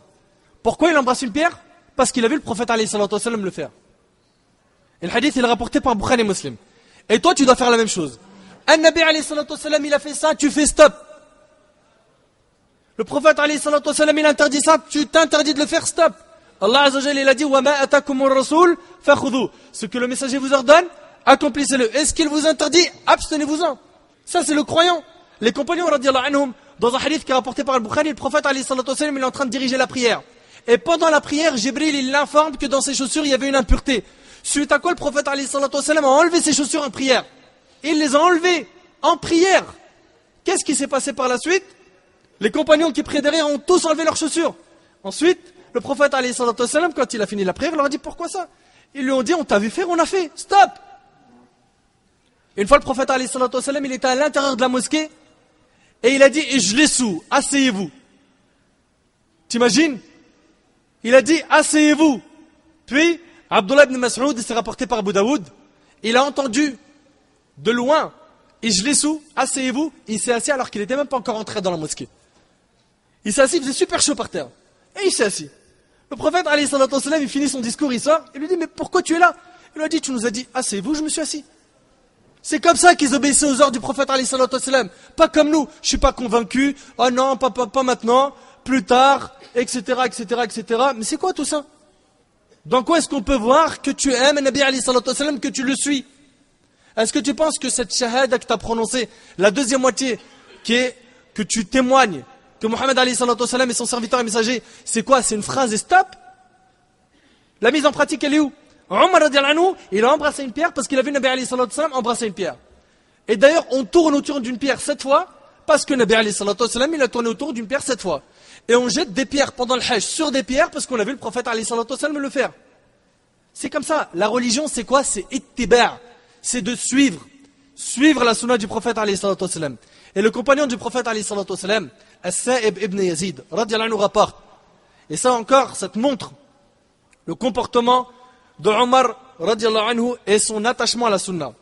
Pourquoi il embrasse une pierre? Parce qu'il a vu le prophète Ali le faire. Et le hadith il est rapporté par Bukhari Muslim. Et toi tu dois faire la même chose. Un Nabi il a fait ça, tu fais stop. Le prophète il interdit ça, tu t'interdis de le faire, stop. Allah Azzawajal, il a dit, Ce que le messager vous ordonne, accomplissez-le. Est-ce qu'il vous interdit Abstenez-vous-en. Ça, c'est le croyant. Les compagnons, anhum, dans un hadith qui est rapporté par le Bukhari, le prophète il est en train de diriger la prière. Et pendant la prière, Jibril, il l'informe que dans ses chaussures, il y avait une impureté. Suite à quoi le prophète a enlevé ses chaussures en prière. Il les a enlevées en prière. Qu'est-ce qui s'est passé par la suite? Les compagnons qui priaient derrière ont tous enlevé leurs chaussures. Ensuite, le prophète, quand il a fini la prière, leur a dit pourquoi ça? Ils lui ont dit on t'a vu faire, on a fait, stop Une fois le prophète, il était à l'intérieur de la mosquée et il a dit je les sous, asseyez-vous. T'imagines? Il a dit asseyez-vous. Puis, Abdullah ibn Mas'ud, s'est rapporté par Abu Daoud, il a entendu de loin, sous, asseyez-vous, il s'est assis alors qu'il n'était même pas encore entré dans la mosquée. Il s'est assis, il faisait super chaud par terre. Et il s'est assis. Le prophète, il finit son discours, il sort, il lui dit, mais pourquoi tu es là? Il lui a dit, tu nous as dit, asseyez-vous, je me suis assis. C'est comme ça qu'ils obéissaient aux ordres du prophète, pas comme nous. Je suis pas convaincu, oh non, pas, pas, pas maintenant, plus tard, etc., etc., etc. Mais c'est quoi tout ça? Dans quoi est-ce qu'on peut voir que tu aimes Nabi que tu le suis? Est-ce que tu penses que cette shahada que tu as prononcée, la deuxième moitié, qui est que tu témoignes que Mohammed Ali est son serviteur et messager, c'est quoi? C'est une phrase et stop La mise en pratique, elle est où? Omar il a embrassé une pierre parce qu'il a vu Nabi Ali embrasser une pierre. Et d'ailleurs, on tourne autour d'une pierre sept fois parce que Nabi Ali il a tourné autour d'une pierre sept fois. Et on jette des pierres pendant le hajj sur des pierres parce qu'on a vu le prophète Ali le faire. C'est comme ça. La religion, c'est quoi? C'est ittiba' c'est de suivre, suivre la sunna du prophète Et le compagnon du prophète As-Sa'ib ibn Yazid, radiallahu rapporte. Et ça encore, ça te montre le comportement de Omar anhu et son attachement à la sunna.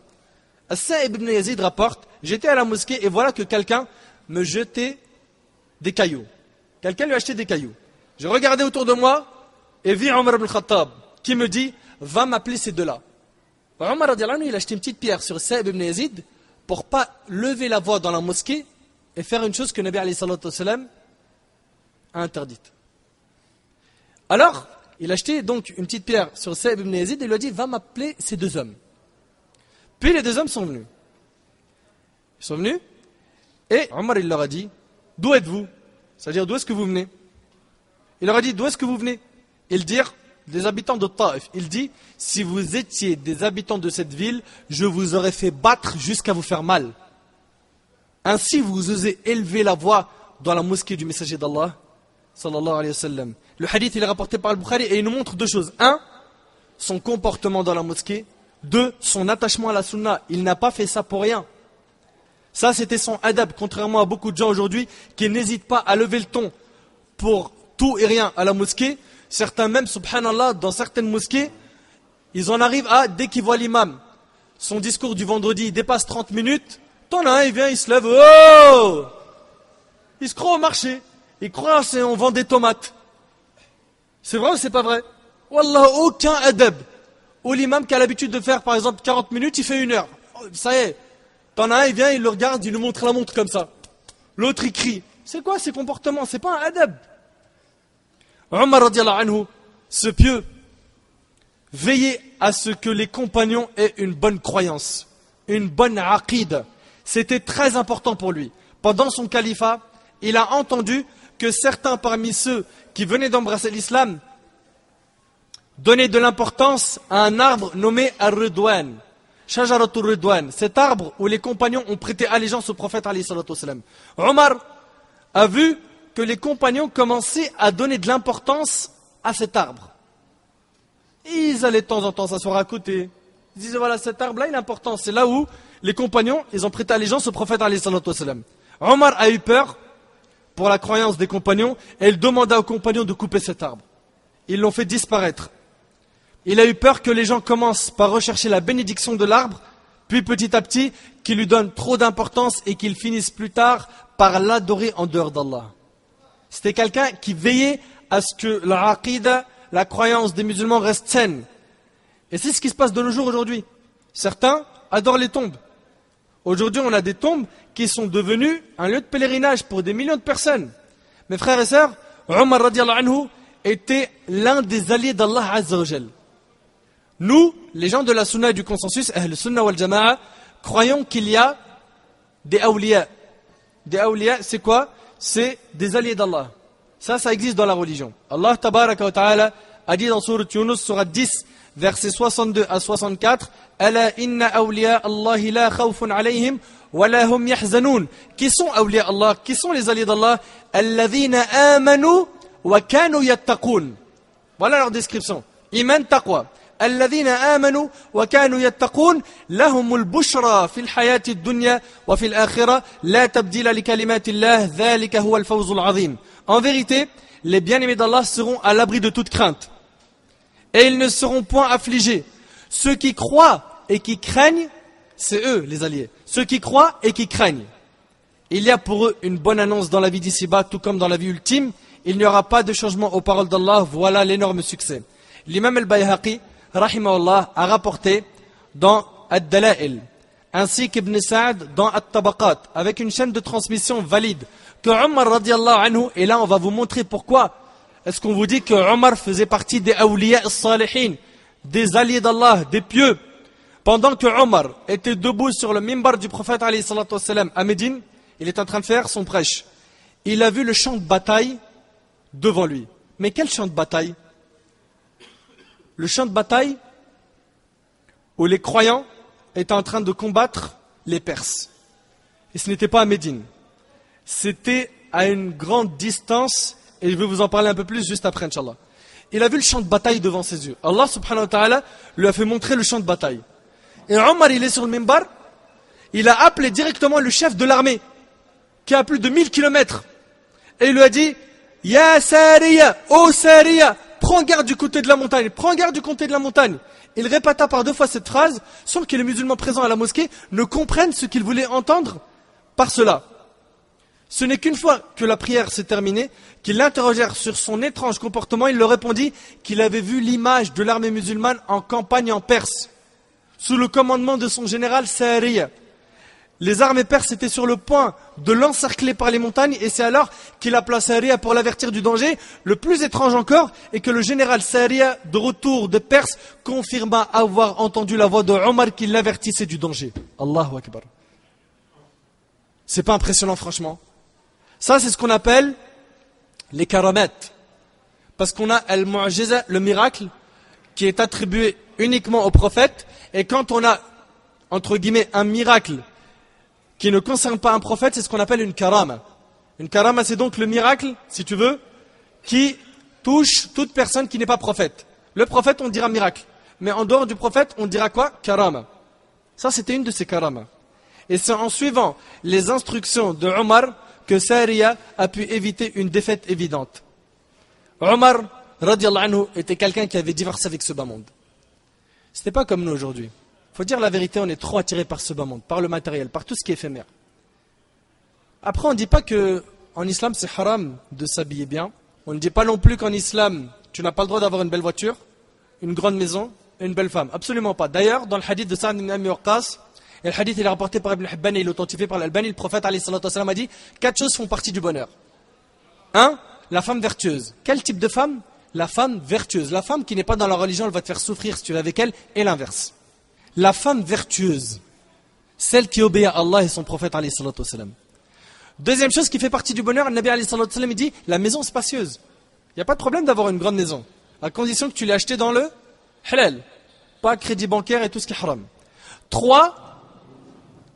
As-Sa'ib ibn Yazid rapporte, j'étais à la mosquée et voilà que quelqu'un me jetait des cailloux. Quelqu'un lui a acheté des cailloux. Je regardais autour de moi et vis Omar ibn Khattab qui me dit, va m'appeler ces deux-là. Omar il a acheté une petite pierre sur Saïb ibn Yazid pour pas lever la voix dans la mosquée et faire une chose que Nabi a interdite. Alors, Il a acheté donc une petite pierre sur Saïd ibn Yazid et lui a dit Va m'appeler ces deux hommes. Puis les deux hommes sont venus. Ils sont venus et Omar leur a dit D'où êtes-vous? C'est-à-dire d'où est-ce que vous venez? Il leur a dit D'où est-ce que vous venez? Ils dirent Des habitants de Taif. Il dit Si vous étiez des habitants de cette ville, je vous aurais fait battre jusqu'à vous faire mal. Ainsi vous osez élever la voix dans la mosquée du messager d'Allah. Le hadith est rapporté par Al-Bukhari et il nous montre deux choses. Un, son comportement dans la mosquée. Deux, son attachement à la sunna. Il n'a pas fait ça pour rien. Ça, c'était son adab, contrairement à beaucoup de gens aujourd'hui qui n'hésitent pas à lever le ton pour tout et rien à la mosquée. Certains même, subhanallah, dans certaines mosquées, ils en arrivent à, dès qu'ils voient l'imam, son discours du vendredi dépasse 30 minutes, t'en as un, il vient, il se lève, oh Il se croit au marché, il croit qu'on vend des tomates. C'est vrai ou c'est pas vrai Wallah, aucun adab. Ou l'imam qui a l'habitude de faire, par exemple, 40 minutes, il fait une heure. Oh, ça y est, T'en as un, il vient, il le regarde, il nous montre la montre comme ça. L'autre, il crie. C'est quoi ces comportements? C'est pas un adab. Omar anhu, ce pieux, veillait à ce que les compagnons aient une bonne croyance, une bonne aqid. C'était très important pour lui. Pendant son califat, il a entendu que certains parmi ceux qui venaient d'embrasser l'islam donnaient de l'importance à un arbre nommé Ar-Ridwan. Shajaratul Ridwan, cet arbre où les compagnons ont prêté allégeance au prophète Omar a vu que les compagnons commençaient à donner de l'importance à cet arbre. Ils allaient de temps en temps s'asseoir à côté. Ils disaient voilà, cet arbre-là, il est important. C'est là où les compagnons, ils ont prêté allégeance au prophète Omar a eu peur pour la croyance des compagnons et il demanda aux compagnons de couper cet arbre. Ils l'ont fait disparaître. Il a eu peur que les gens commencent par rechercher la bénédiction de l'arbre, puis petit à petit, qu'il lui donne trop d'importance et qu'il finisse plus tard par l'adorer en dehors d'Allah. C'était quelqu'un qui veillait à ce que la la croyance des musulmans reste saine. Et c'est ce qui se passe de nos jours aujourd'hui. Certains adorent les tombes. Aujourd'hui, on a des tombes qui sont devenues un lieu de pèlerinage pour des millions de personnes. Mes frères et sœurs, Omar anhu était l'un des alliés d'Allah Azzawajal. Nous, les gens de la sunna et du consensus, le sunna wal jama'a, croyons qu'il y a des awliya. Des awliya, c'est quoi? C'est des alliés d'Allah. Ça, ça existe dans la religion. Allah tabaraka wa ta'ala a dit dans Surat Yunus, Surat 10, versets 62 à 64, Ala inna awliya Allah la khawfun alayhim wa la hum yahzanoun. Qui sont awliya Allah Qui sont les alliés d'Allah Alladhina amanu wa kanu yattaqun. Voilà leur description. Iman taqwa. الذين آمنوا وكانوا يتقون لهم البشرى في الحياة الدنيا وفي الآخرة لا تبديل لكلمات الله ذلك هو الفوز العظيم En vérité, les bien-aimés d'Allah seront à l'abri de toute crainte. Et ils ne seront point affligés. Ceux qui croient et qui craignent, c'est eux les alliés. Ceux qui croient et qui craignent. Il y a pour eux une bonne annonce dans la vie d'ici-bas, tout comme dans la vie ultime. Il n'y aura pas de changement aux paroles d'Allah. Voilà l'énorme succès. L'imam al-Bayhaqi, rahimahullah, a rapporté dans Ad-Dala'il, ainsi qu'Ibn Sa'ad dans At-Tabaqat, avec une chaîne de transmission valide, que Omar radiallahu anhu, et là on va vous montrer pourquoi est-ce qu'on vous dit que Omar faisait partie des awliya salihin, des alliés d'Allah, des pieux, pendant que Omar était debout sur le mimbar du prophète à Médine, il est en train de faire son prêche. Il a vu le champ de bataille devant lui. Mais quel champ de bataille? Le champ de bataille où les croyants étaient en train de combattre les Perses. Et ce n'était pas à Médine. C'était à une grande distance, et je vais vous en parler un peu plus juste après, Inch'Allah. Il a vu le champ de bataille devant ses yeux. Allah subhanahu wa lui a fait montrer le champ de bataille. Et Omar, il est sur le mimbar, il a appelé directement le chef de l'armée, qui a plus de 1000 kilomètres. Et il lui a dit, Ya Sariya, oh Sariya, prends garde du côté de la montagne, prends garde du côté de la montagne. Il répéta par deux fois cette phrase sans que les musulmans présents à la mosquée ne comprennent ce qu'il voulait entendre par cela. Ce n'est qu'une fois que la prière s'est terminée, qu'ils l'interrogèrent sur son étrange comportement, il leur répondit qu'il avait vu l'image de l'armée musulmane en campagne en Perse, sous le commandement de son général Sa'ariya. Les armées perses étaient sur le point de l'encercler par les montagnes et c'est alors qu'il a placé Saria pour l'avertir du danger. Le plus étrange encore est que le général Saria, de retour de Perse, confirma avoir entendu la voix de Omar qui l'avertissait du danger. Allahu Akbar. C'est pas impressionnant franchement. Ça c'est ce qu'on appelle les karamettes. Parce qu'on a le miracle, qui est attribué uniquement au prophète. Et quand on a, entre guillemets, un miracle qui ne concerne pas un prophète, c'est ce qu'on appelle une karama. Une karama, c'est donc le miracle, si tu veux, qui touche toute personne qui n'est pas prophète. Le prophète, on dira miracle. Mais en dehors du prophète, on dira quoi? Karama. Ça, c'était une de ces karamas. Et c'est en suivant les instructions de Omar que Sariya a pu éviter une défaite évidente. Omar, radiallahu anhu, était quelqu'un qui avait divorcé avec ce bas monde. C'était pas comme nous aujourd'hui. Faut dire la vérité, on est trop attiré par ce bas monde, par le matériel, par tout ce qui est éphémère. Après, on ne dit pas que en islam c'est haram de s'habiller bien. On ne dit pas non plus qu'en islam tu n'as pas le droit d'avoir une belle voiture, une grande maison une belle femme. Absolument pas. D'ailleurs, dans le hadith de Sa'd ibn Abi et le hadith il est rapporté par Ibn Hibban et il est authentifié par l'Albani, le prophète a dit quatre choses font partie du bonheur. Un, la femme vertueuse. Quel type de femme? La femme vertueuse. La femme qui n'est pas dans la religion, elle va te faire souffrir si tu es avec elle, et l'inverse. La femme vertueuse, celle qui obéit à Allah et son prophète Deuxième chose qui fait partie du bonheur, le Nabi il dit la maison spacieuse. Il n'y a pas de problème d'avoir une grande maison, à condition que tu l'aies achetée dans le halal, pas crédit bancaire et tout ce qui est haram. Trois,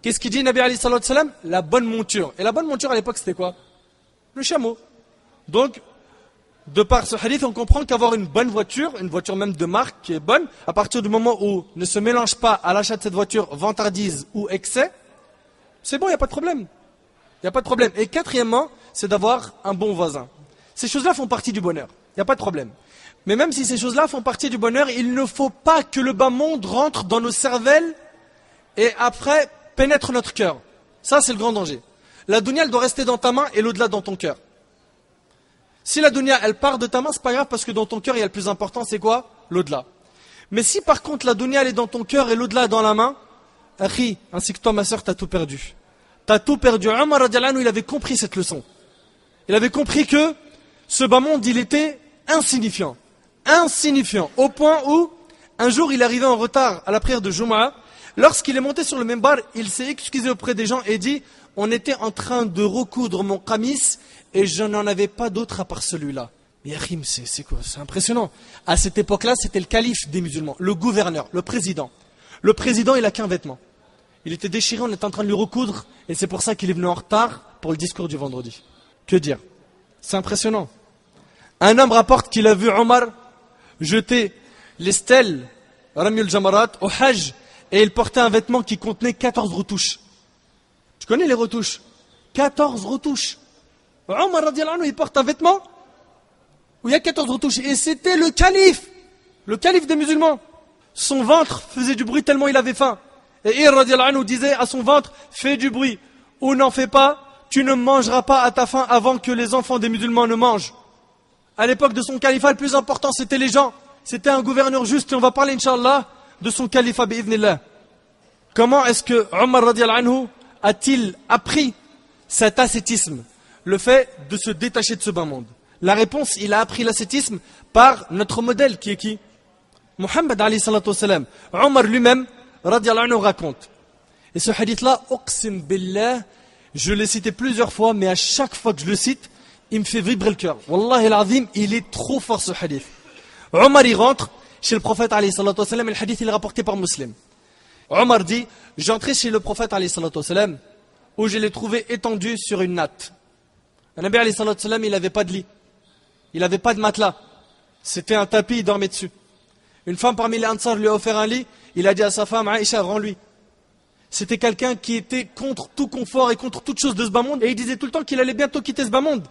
Qu'est-ce qu'il dit Nabi sallam La bonne monture. Et la bonne monture à l'époque c'était quoi? Le chameau. Donc, de par ce hadith, on comprend qu'avoir une bonne voiture, une voiture même de marque qui est bonne, à partir du moment où ne se mélange pas à l'achat de cette voiture vantardise ou excès, c'est bon, il n'y a pas de problème. Il n'y a pas de problème. Et quatrièmement, c'est d'avoir un bon voisin. Ces choses-là font partie du bonheur. Il n'y a pas de problème. Mais même si ces choses-là font partie du bonheur, il ne faut pas que le bas monde rentre dans nos cervelles et après pénètre notre cœur. Ça, c'est le grand danger. La dunya, doit rester dans ta main et l'au-delà dans ton cœur. Si la dunya, elle part de ta main, c'est pas grave parce que dans ton cœur, il y a le plus important, c'est quoi? L'au-delà. Mais si par contre la dunya, elle est dans ton cœur et l'au-delà dans la main, Akhi, ainsi que toi, ma soeur, t'as tout perdu. T'as tout perdu. Omar il avait compris cette leçon. Il avait compris que ce bas monde, il était insignifiant. Insignifiant. Au point où, un jour, il arrivait en retard à la prière de Jumu'ah Lorsqu'il est monté sur le même bar, il s'est excusé auprès des gens et dit On était en train de recoudre mon camis et je n'en avais pas d'autre à part celui-là. Mais c'est quoi? C'est impressionnant. À cette époque-là, c'était le calife des musulmans, le gouverneur, le président. Le président, il a qu'un vêtement. Il était déchiré, on était en train de lui recoudre, et c'est pour ça qu'il est venu en retard pour le discours du vendredi. Que dire? C'est impressionnant. Un homme rapporte qu'il a vu Omar jeter les stèles, Ramul Jamarat, au Hajj, et il portait un vêtement qui contenait 14 retouches. Tu connais les retouches? 14 retouches. Omar anhu, il porte un vêtement où il y a 14 retouches. Et c'était le calife, le calife des musulmans. Son ventre faisait du bruit tellement il avait faim. Et Ir anhu disait à son ventre, fais du bruit ou n'en fais pas, tu ne mangeras pas à ta faim avant que les enfants des musulmans ne mangent. À l'époque de son califat, le plus important, c'était les gens. C'était un gouverneur juste, et on va parler, Inch'Allah, de son califat Comment est-ce que Omar anhu a-t-il appris cet ascétisme, le fait de se détacher de ce bas monde La réponse, il a appris l'ascétisme par notre modèle qui est qui? Muhammad Ali salam. Omar lui-même anhu raconte. Et ce hadith-là, billah, je l'ai cité plusieurs fois, mais à chaque fois que je le cite, il me fait vibrer le cœur. Wallahi al il est trop fort ce hadith. Omar y rentre, chez le prophète et le hadith il est rapporté par Muslim. Omar dit, j'entrais chez le prophète où je l'ai trouvé étendu sur une natte. Le Nabi il n'avait pas de lit. Il n'avait pas de matelas. C'était un tapis, il dormait dessus. Une femme parmi les Ansar lui a offert un lit. Il a dit à sa femme, Aïcha, rends-lui. C'était quelqu'un qui était contre tout confort et contre toute chose de ce bas monde. Et il disait tout le temps qu'il allait bientôt quitter ce bas monde.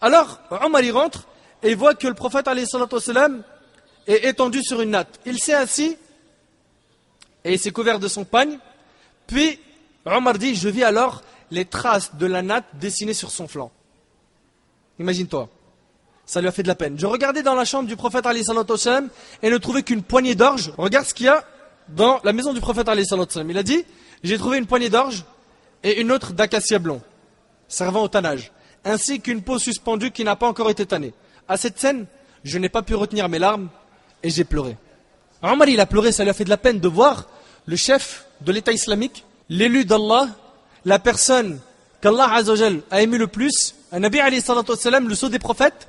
Alors, Omar y rentre et voit que le prophète est étendu sur une natte. Il s'est assis et il s'est couvert de son pagne. Puis Omar dit, je vis alors les traces de la natte dessinées sur son flanc. Imagine-toi. Ça lui a fait de la peine. Je regardais dans la chambre du prophète Ali et ne trouvais qu'une poignée d'orge. Regarde ce qu'il y a dans la maison du prophète Ali Il a dit, j'ai trouvé une poignée d'orge et une autre d'acacia blond, servant au tannage, ainsi qu'une peau suspendue qui n'a pas encore été tannée. À cette scène, je n'ai pas pu retenir mes larmes et j'ai pleuré. Omar, il a pleuré, ça lui a fait de la peine de voir le chef de l'État islamique, l'élu d'Allah, la personne qu'Allah a ému le plus, un Nabi le sceau des prophètes,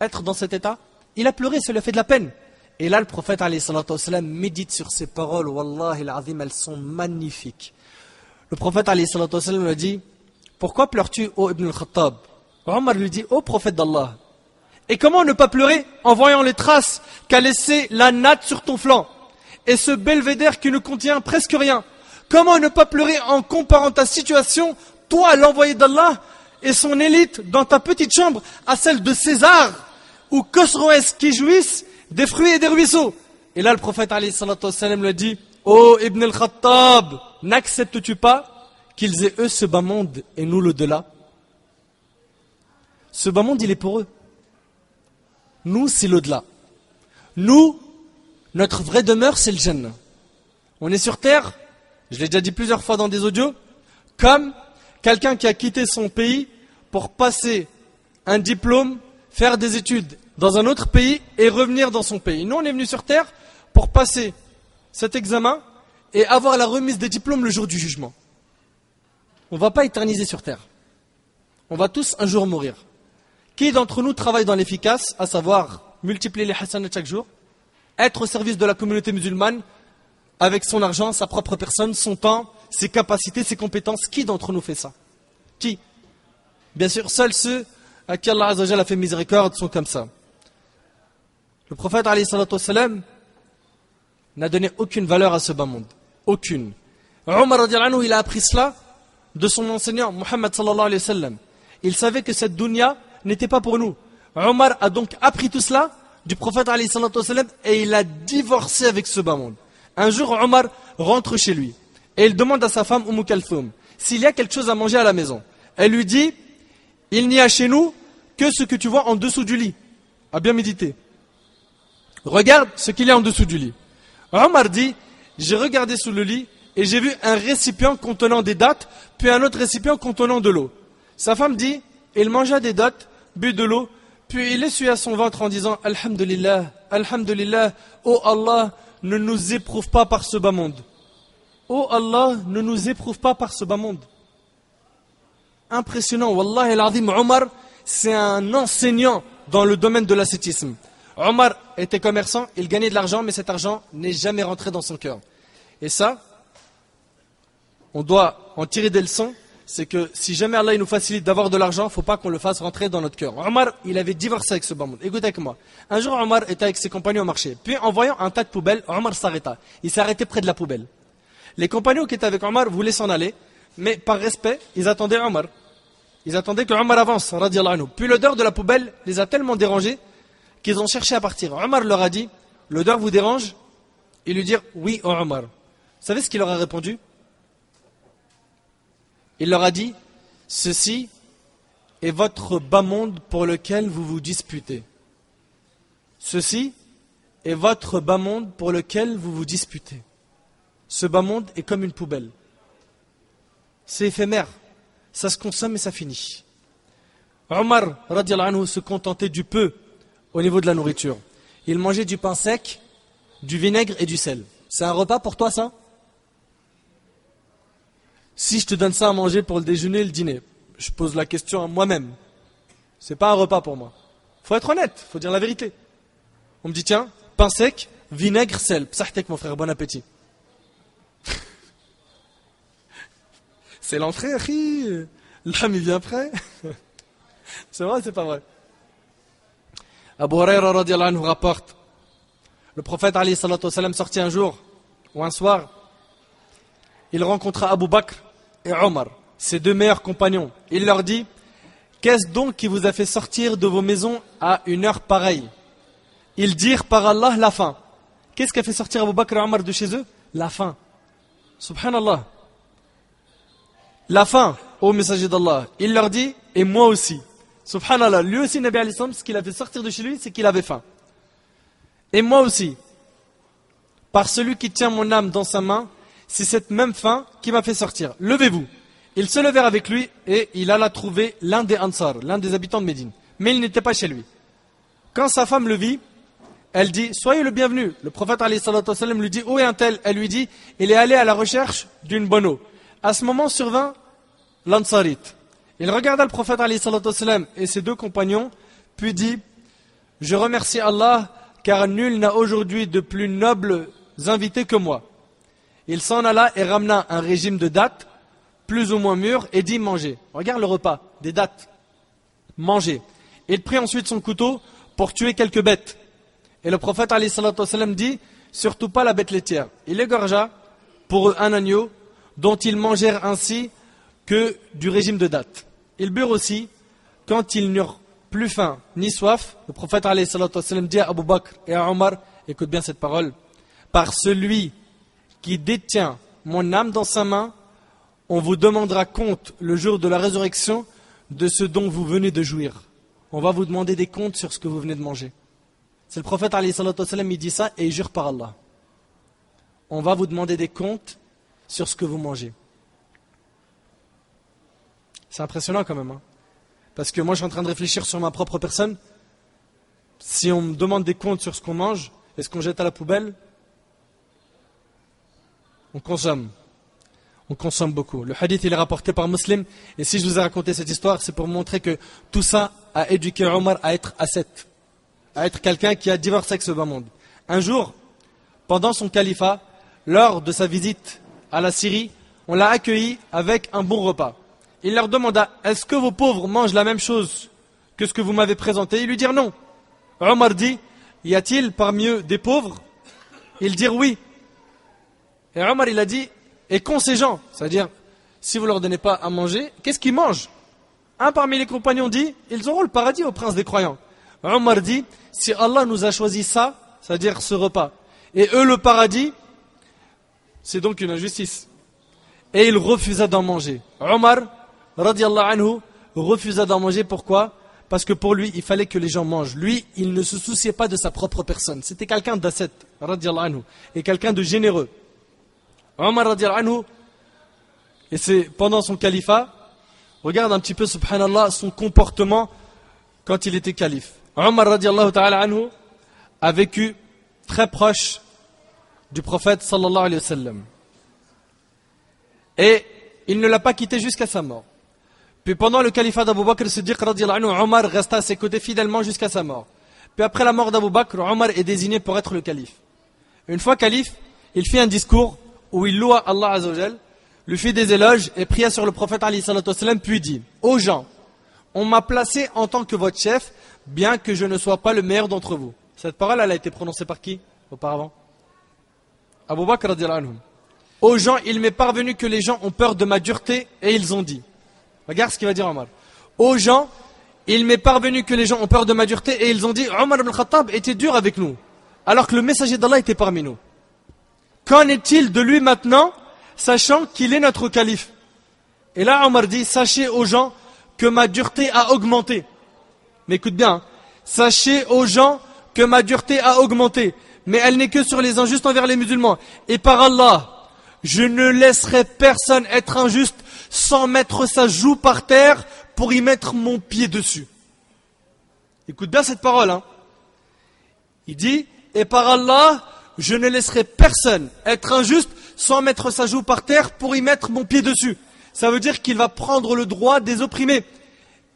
être dans cet état. Il a pleuré, ça lui a fait de la peine. Et là, le prophète médite sur ces paroles, Wallahi al-azim, elles sont magnifiques. Le prophète lui a dit, pourquoi pleures-tu, ô Ibn al-Khattab? Omar lui dit, ô prophète d'Allah, et comment ne pas pleurer en voyant les traces qu'a laissé la natte sur ton flanc et ce belvédère qui ne contient presque rien? Comment ne pas pleurer en comparant ta situation, toi l'envoyé d'Allah, et son élite dans ta petite chambre à celle de César ou Khosroès qui jouissent des fruits et des ruisseaux Et là le prophète lui a dit Ô oh, Ibn al-Khattab, n'acceptes-tu pas qu'ils aient eux ce bas monde et nous le delà Ce bas monde il est pour eux. Nous, c'est l'au-delà. Nous, notre vraie demeure, c'est le Jannah. On est sur terre, je l'ai déjà dit plusieurs fois dans des audios, comme quelqu'un qui a quitté son pays pour passer un diplôme, faire des études dans un autre pays et revenir dans son pays. Nous, on est venu sur terre pour passer cet examen et avoir la remise des diplômes le jour du jugement. On ne va pas éterniser sur terre. On va tous un jour mourir. Qui d'entre nous travaille dans l'efficace, à savoir multiplier les hasanats chaque jour, être au service de la communauté musulmane, avec son argent, sa propre personne, son temps, ses capacités, ses compétences Qui d'entre nous fait ça? Qui? Bien sûr, seuls ceux à qui Allah a fait miséricorde sont comme ça. Le prophète n'a donné aucune valeur à ce bas monde. Aucune. Omar il a appris cela de son enseignant, Muhammad sallallahu alayhi wa sallam. Il savait que cette dunya n'était pas pour nous. Omar a donc appris tout cela du prophète et il a divorcé avec ce bas monde. Un jour, Omar rentre chez lui et il demande à sa femme Umm Kalthoum s'il y a quelque chose à manger à la maison. Elle lui dit Il n'y a chez nous que ce que tu vois en dessous du lit. A bien méditer. Regarde ce qu'il y a en dessous du lit. Omar dit J'ai regardé sous le lit et j'ai vu un récipient contenant des dattes, puis un autre récipient contenant de l'eau. Sa femme dit Il mangea des dattes but de l'eau, puis il essuya son ventre en disant Alhamdulillah, Alhamdulillah, oh Allah, ne nous éprouve pas par ce bas monde. Oh Allah, ne nous éprouve pas par ce bas monde. Impressionnant, Wallah el Omar, c'est un enseignant dans le domaine de l'ascétisme. Omar était commerçant, il gagnait de l'argent, mais cet argent n'est jamais rentré dans son cœur. Et ça, on doit en tirer des leçons c'est que si jamais Allah nous facilite d'avoir de l'argent, il ne faut pas qu'on le fasse rentrer dans notre cœur. Omar, il avait divorcé avec ce bas monde. Écoutez avec moi. Un jour, Omar était avec ses compagnons au marché. Puis, en voyant un tas de poubelles, Omar s'arrêta. Il s'est arrêté près de la poubelle. Les compagnons qui étaient avec Omar voulaient s'en aller, mais par respect, ils attendaient Omar. Ils attendaient que Omar avance, anhu. Puis l'odeur de la poubelle les a tellement dérangés qu'ils ont cherché à partir. Omar leur a dit, l'odeur vous dérange? Ils lui dirent, oui, oh Omar. Vous savez ce qu'il leur a répondu? Il leur a dit, ceci est votre bas monde pour lequel vous vous disputez. Ceci est votre bas monde pour lequel vous vous disputez. Ce bas monde est comme une poubelle. C'est éphémère. Ça se consomme et ça finit. Omar anhu, se contentait du peu au niveau de la nourriture. Il mangeait du pain sec, du vinaigre et du sel. C'est un repas pour toi ça? Si je te donne ça à manger pour le déjeuner et le dîner, je pose la question à moi-même. C'est pas un repas pour moi. Faut être honnête, faut dire la vérité. On me dit tiens, pain sec, vinaigre, sel. Psahtek mon frère, bon appétit. C'est l'entrée, L'âme il vient après. c'est vrai, c'est pas vrai? Abu Huraira anhu rapporte le prophète Ali sortit un jour ou un soir il rencontra Abu Bakr et Omar, ses deux meilleurs compagnons. Il leur dit Qu'est-ce donc qui vous a fait sortir de vos maisons à une heure pareille? Ils dirent par Allah la faim. Qu'est-ce qui a fait sortir Abu Bakr et Omar de chez eux? La faim. Subhanallah. La faim, ô messager d'Allah. Il leur dit Et moi aussi. Subhanallah. Lui aussi, Nabi al ce qu'il a fait sortir de chez lui, c'est qu'il avait faim. Et moi aussi. Par celui qui tient mon âme dans sa main, c'est cette même faim qui m'a fait sortir. Levez-vous. Ils se levèrent avec lui et il alla trouver l'un des Ansar, l'un des habitants de Médine. Mais il n'était pas chez lui. Quand sa femme le vit, elle dit Soyez le bienvenu. Le prophète lui dit Où est un tel? Elle lui dit Il est allé à la recherche d'une bonne eau. À ce moment survint l'Ansarite. Il regarda le prophète et ses deux compagnons, puis dit Je remercie Allah, car nul n'a aujourd'hui de plus nobles invités que moi. Il s'en alla et ramena un régime de dates, plus ou moins mûr, et dit Mangez. Regarde le repas, des dates. Mangez. Il prit ensuite son couteau pour tuer quelques bêtes. Et le prophète dit Surtout pas la bête laitière. Il égorgea pour eux un agneau dont ils mangèrent ainsi que du régime de date. Ils burent aussi quand ils n'eurent plus faim ni soif. Le prophète sallam dit à Abu Bakr et à Omar Écoute bien cette parole Par celui qui détient mon âme dans sa main, on vous demandera compte le jour de la résurrection de ce dont vous venez de jouir. On va vous demander des comptes sur ce que vous venez de manger. C'est le prophète il dit ça et il jure par Allah. On va vous demander des comptes sur ce que vous mangez. C'est impressionnant quand même. Hein. Parce que moi je suis en train de réfléchir sur ma propre personne. Si on me demande des comptes sur ce qu'on mange, est-ce qu'on jette à la poubelle? On consomme. On consomme beaucoup. Le hadith il est rapporté par Muslim. Et si je vous ai raconté cette histoire, c'est pour montrer que tout ça a éduqué Omar à être ascète à être quelqu'un qui a divorcé avec ce bas monde. Un jour, pendant son califat, lors de sa visite à la Syrie, on l'a accueilli avec un bon repas. Il leur demanda Est-ce que vos pauvres mangent la même chose que ce que vous m'avez présenté? Ils lui dirent non. Omar dit Y a-t-il parmi eux des pauvres? Ils dirent oui. Et Omar il a dit Et qu'ont ces gens? C'est-à-dire, si vous ne leur donnez pas à manger, qu'est-ce qu'ils mangent? Un parmi les compagnons dit Ils auront le paradis au prince des croyants. Omar dit, si Allah nous a choisi ça, c'est-à-dire ce repas, et eux le paradis, c'est donc une injustice. Et il refusa d'en manger. Omar, radiallahu anhu, refusa d'en manger. Pourquoi? Parce que pour lui, il fallait que les gens mangent. Lui, il ne se souciait pas de sa propre personne. C'était quelqu'un d'asset, radiallahu anhu, et quelqu'un de généreux. Omar, radiallahu anhu, et c'est pendant son califat, regarde un petit peu, subhanallah, son comportement quand il était calife. Omar radiallahu ta'ala anhu a vécu très proche du prophète sallallahu alayhi wa. Et il ne l'a pas quitté jusqu'à sa mort. Puis pendant le califat d'Abu Bakr Siddiq Omar resta à ses côtés fidèlement jusqu'à sa mort. Puis après la mort d'Abu Bakr, Omar est désigné pour être le calife. Une fois calife, il fit un discours où il loua Allah Azzawajal, lui fit des éloges et pria sur le prophète alayhi puis dit, aux gens, on m'a placé en tant que votre chef bien que je ne sois pas le meilleur d'entre vous. Cette parole, elle a été prononcée par qui auparavant? Abu Bakr anhu. Aux gens, il m'est parvenu que les gens ont peur de ma dureté et ils ont dit. Regarde ce qu'il va dire Omar. Aux gens, il m'est parvenu que les gens ont peur de ma dureté et ils ont dit Omar ibn Khattab était dur avec nous, alors que le messager d'Allah était parmi nous. Qu'en est-il de lui maintenant, sachant qu'il est notre calife? Et là, Omar dit Sachez aux gens que ma dureté a augmenté. Mais écoute bien, sachez aux gens que ma dureté a augmenté, mais elle n'est que sur les injustes envers les musulmans. Et par Allah, je ne laisserai personne être injuste sans mettre sa joue par terre pour y mettre mon pied dessus. Écoute bien cette parole. Hein. Il dit, et par Allah, je ne laisserai personne être injuste sans mettre sa joue par terre pour y mettre mon pied dessus. Ça veut dire qu'il va prendre le droit des opprimés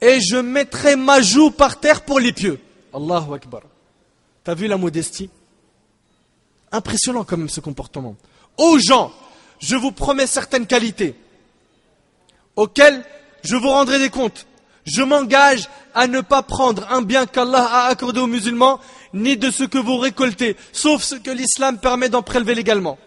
et je mettrai ma joue par terre pour les pieux. Allahu Akbar. T'as vu la modestie? Impressionnant quand même ce comportement. Aux gens, je vous promets certaines qualités auxquelles je vous rendrai des comptes. Je m'engage à ne pas prendre un bien qu'Allah a accordé aux musulmans, ni de ce que vous récoltez, sauf ce que l'islam permet d'en prélever légalement.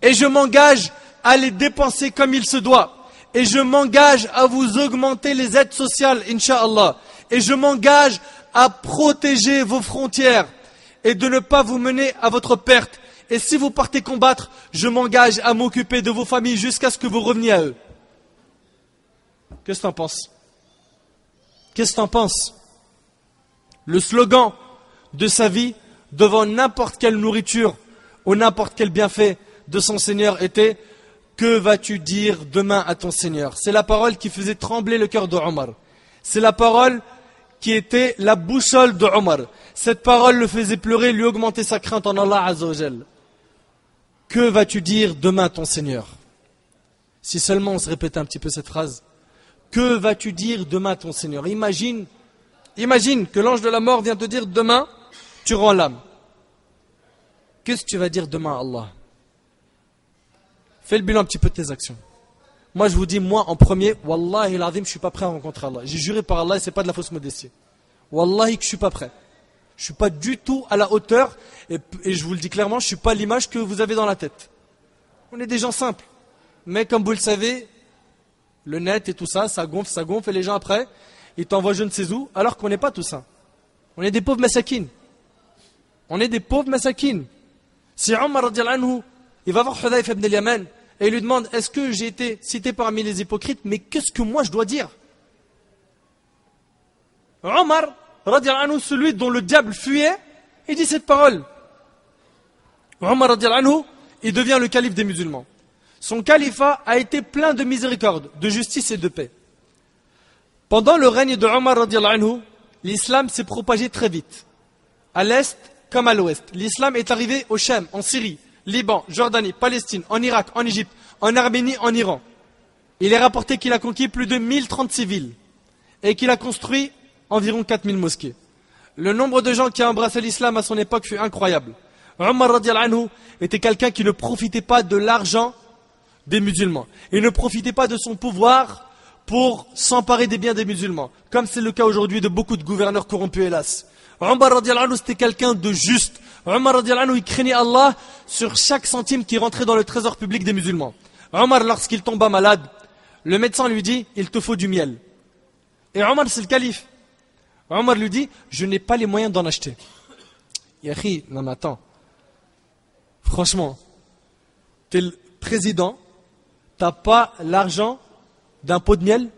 Et je m'engage à les dépenser comme il se doit et je m'engage à vous augmenter les aides sociales, Inch'Allah. Et je m'engage à protéger vos frontières et de ne pas vous mener à votre perte. Et si vous partez combattre, je m'engage à m'occuper de vos familles jusqu'à ce que vous reveniez à eux. Qu'est-ce que tu en penses? Qu'est-ce que tu en penses? Le slogan de sa vie devant n'importe quelle nourriture ou n'importe quel bienfait de son Seigneur était Que vas-tu dire demain à ton Seigneur? C'est la parole qui faisait trembler le cœur de Omar. C'est la parole qui était la boussole de Omar. Cette parole le faisait pleurer, lui augmenter sa crainte en Allah Azzawajal. Que vas-tu dire demain à ton Seigneur? Si seulement on se répétait un petit peu cette phrase. Que vas-tu dire demain à ton Seigneur? Imagine, imagine que l'ange de la mort vient te dire demain, tu rends l'âme. Qu'est-ce que tu vas dire demain à Allah? Fais le bilan un petit peu de tes actions. Moi, je vous dis, moi, en premier, Wallahi l'azim, je suis pas prêt à rencontrer Allah. J'ai juré par Allah et ce n'est pas de la fausse modestie. Wallahi que je suis pas prêt. Je ne suis pas du tout à la hauteur et, je vous le dis clairement, je ne suis pas l'image que vous avez dans la tête. On est des gens simples. Mais comme vous le savez, le net et tout ça, ça gonfle, ça gonfle et les gens après, ils t'envoient je ne sais où, alors qu'on n'est pas tout ça. On est des pauvres massakines. On est des pauvres massakines. Si Omar, il va voir Hudayf ibn al-Yaman, et il lui demande Est-ce que j'ai été cité parmi les hypocrites? Mais qu'est-ce que moi je dois dire? Omar, anhu, celui dont le diable fuyait, il dit cette parole. Omar, anhu, il devient le calife des musulmans. Son califat a été plein de miséricorde, de justice et de paix. Pendant le règne de Omar, l'islam s'est propagé très vite, à l'est comme à l'ouest. L'islam est arrivé au Shem, en Syrie, Liban, Jordanie, Palestine, en Irak, en Égypte, en Arménie, en Iran. Il est rapporté qu'il a conquis plus de 1036 villes et qu'il a construit environ 4000 mosquées. Le nombre de gens qui ont embrassé l'islam à son époque fut incroyable. Omar était quelqu'un qui ne profitait pas de l'argent des musulmans. Il ne profitait pas de son pouvoir pour s'emparer des biens des musulmans, comme c'est le cas aujourd'hui de beaucoup de gouverneurs corrompus, hélas. Omar c'était quelqu'un de juste, Omar il craignait Allah sur chaque centime qui rentrait dans le trésor public des musulmans. Omar, lorsqu'il tomba malade, le médecin lui dit, il te faut du miel. Et Omar, c'est le calife. Omar lui dit, je n'ai pas les moyens d'en acheter. Yahi, non mais attends. Franchement, tu es le président, t'as pas l'argent d'un pot de miel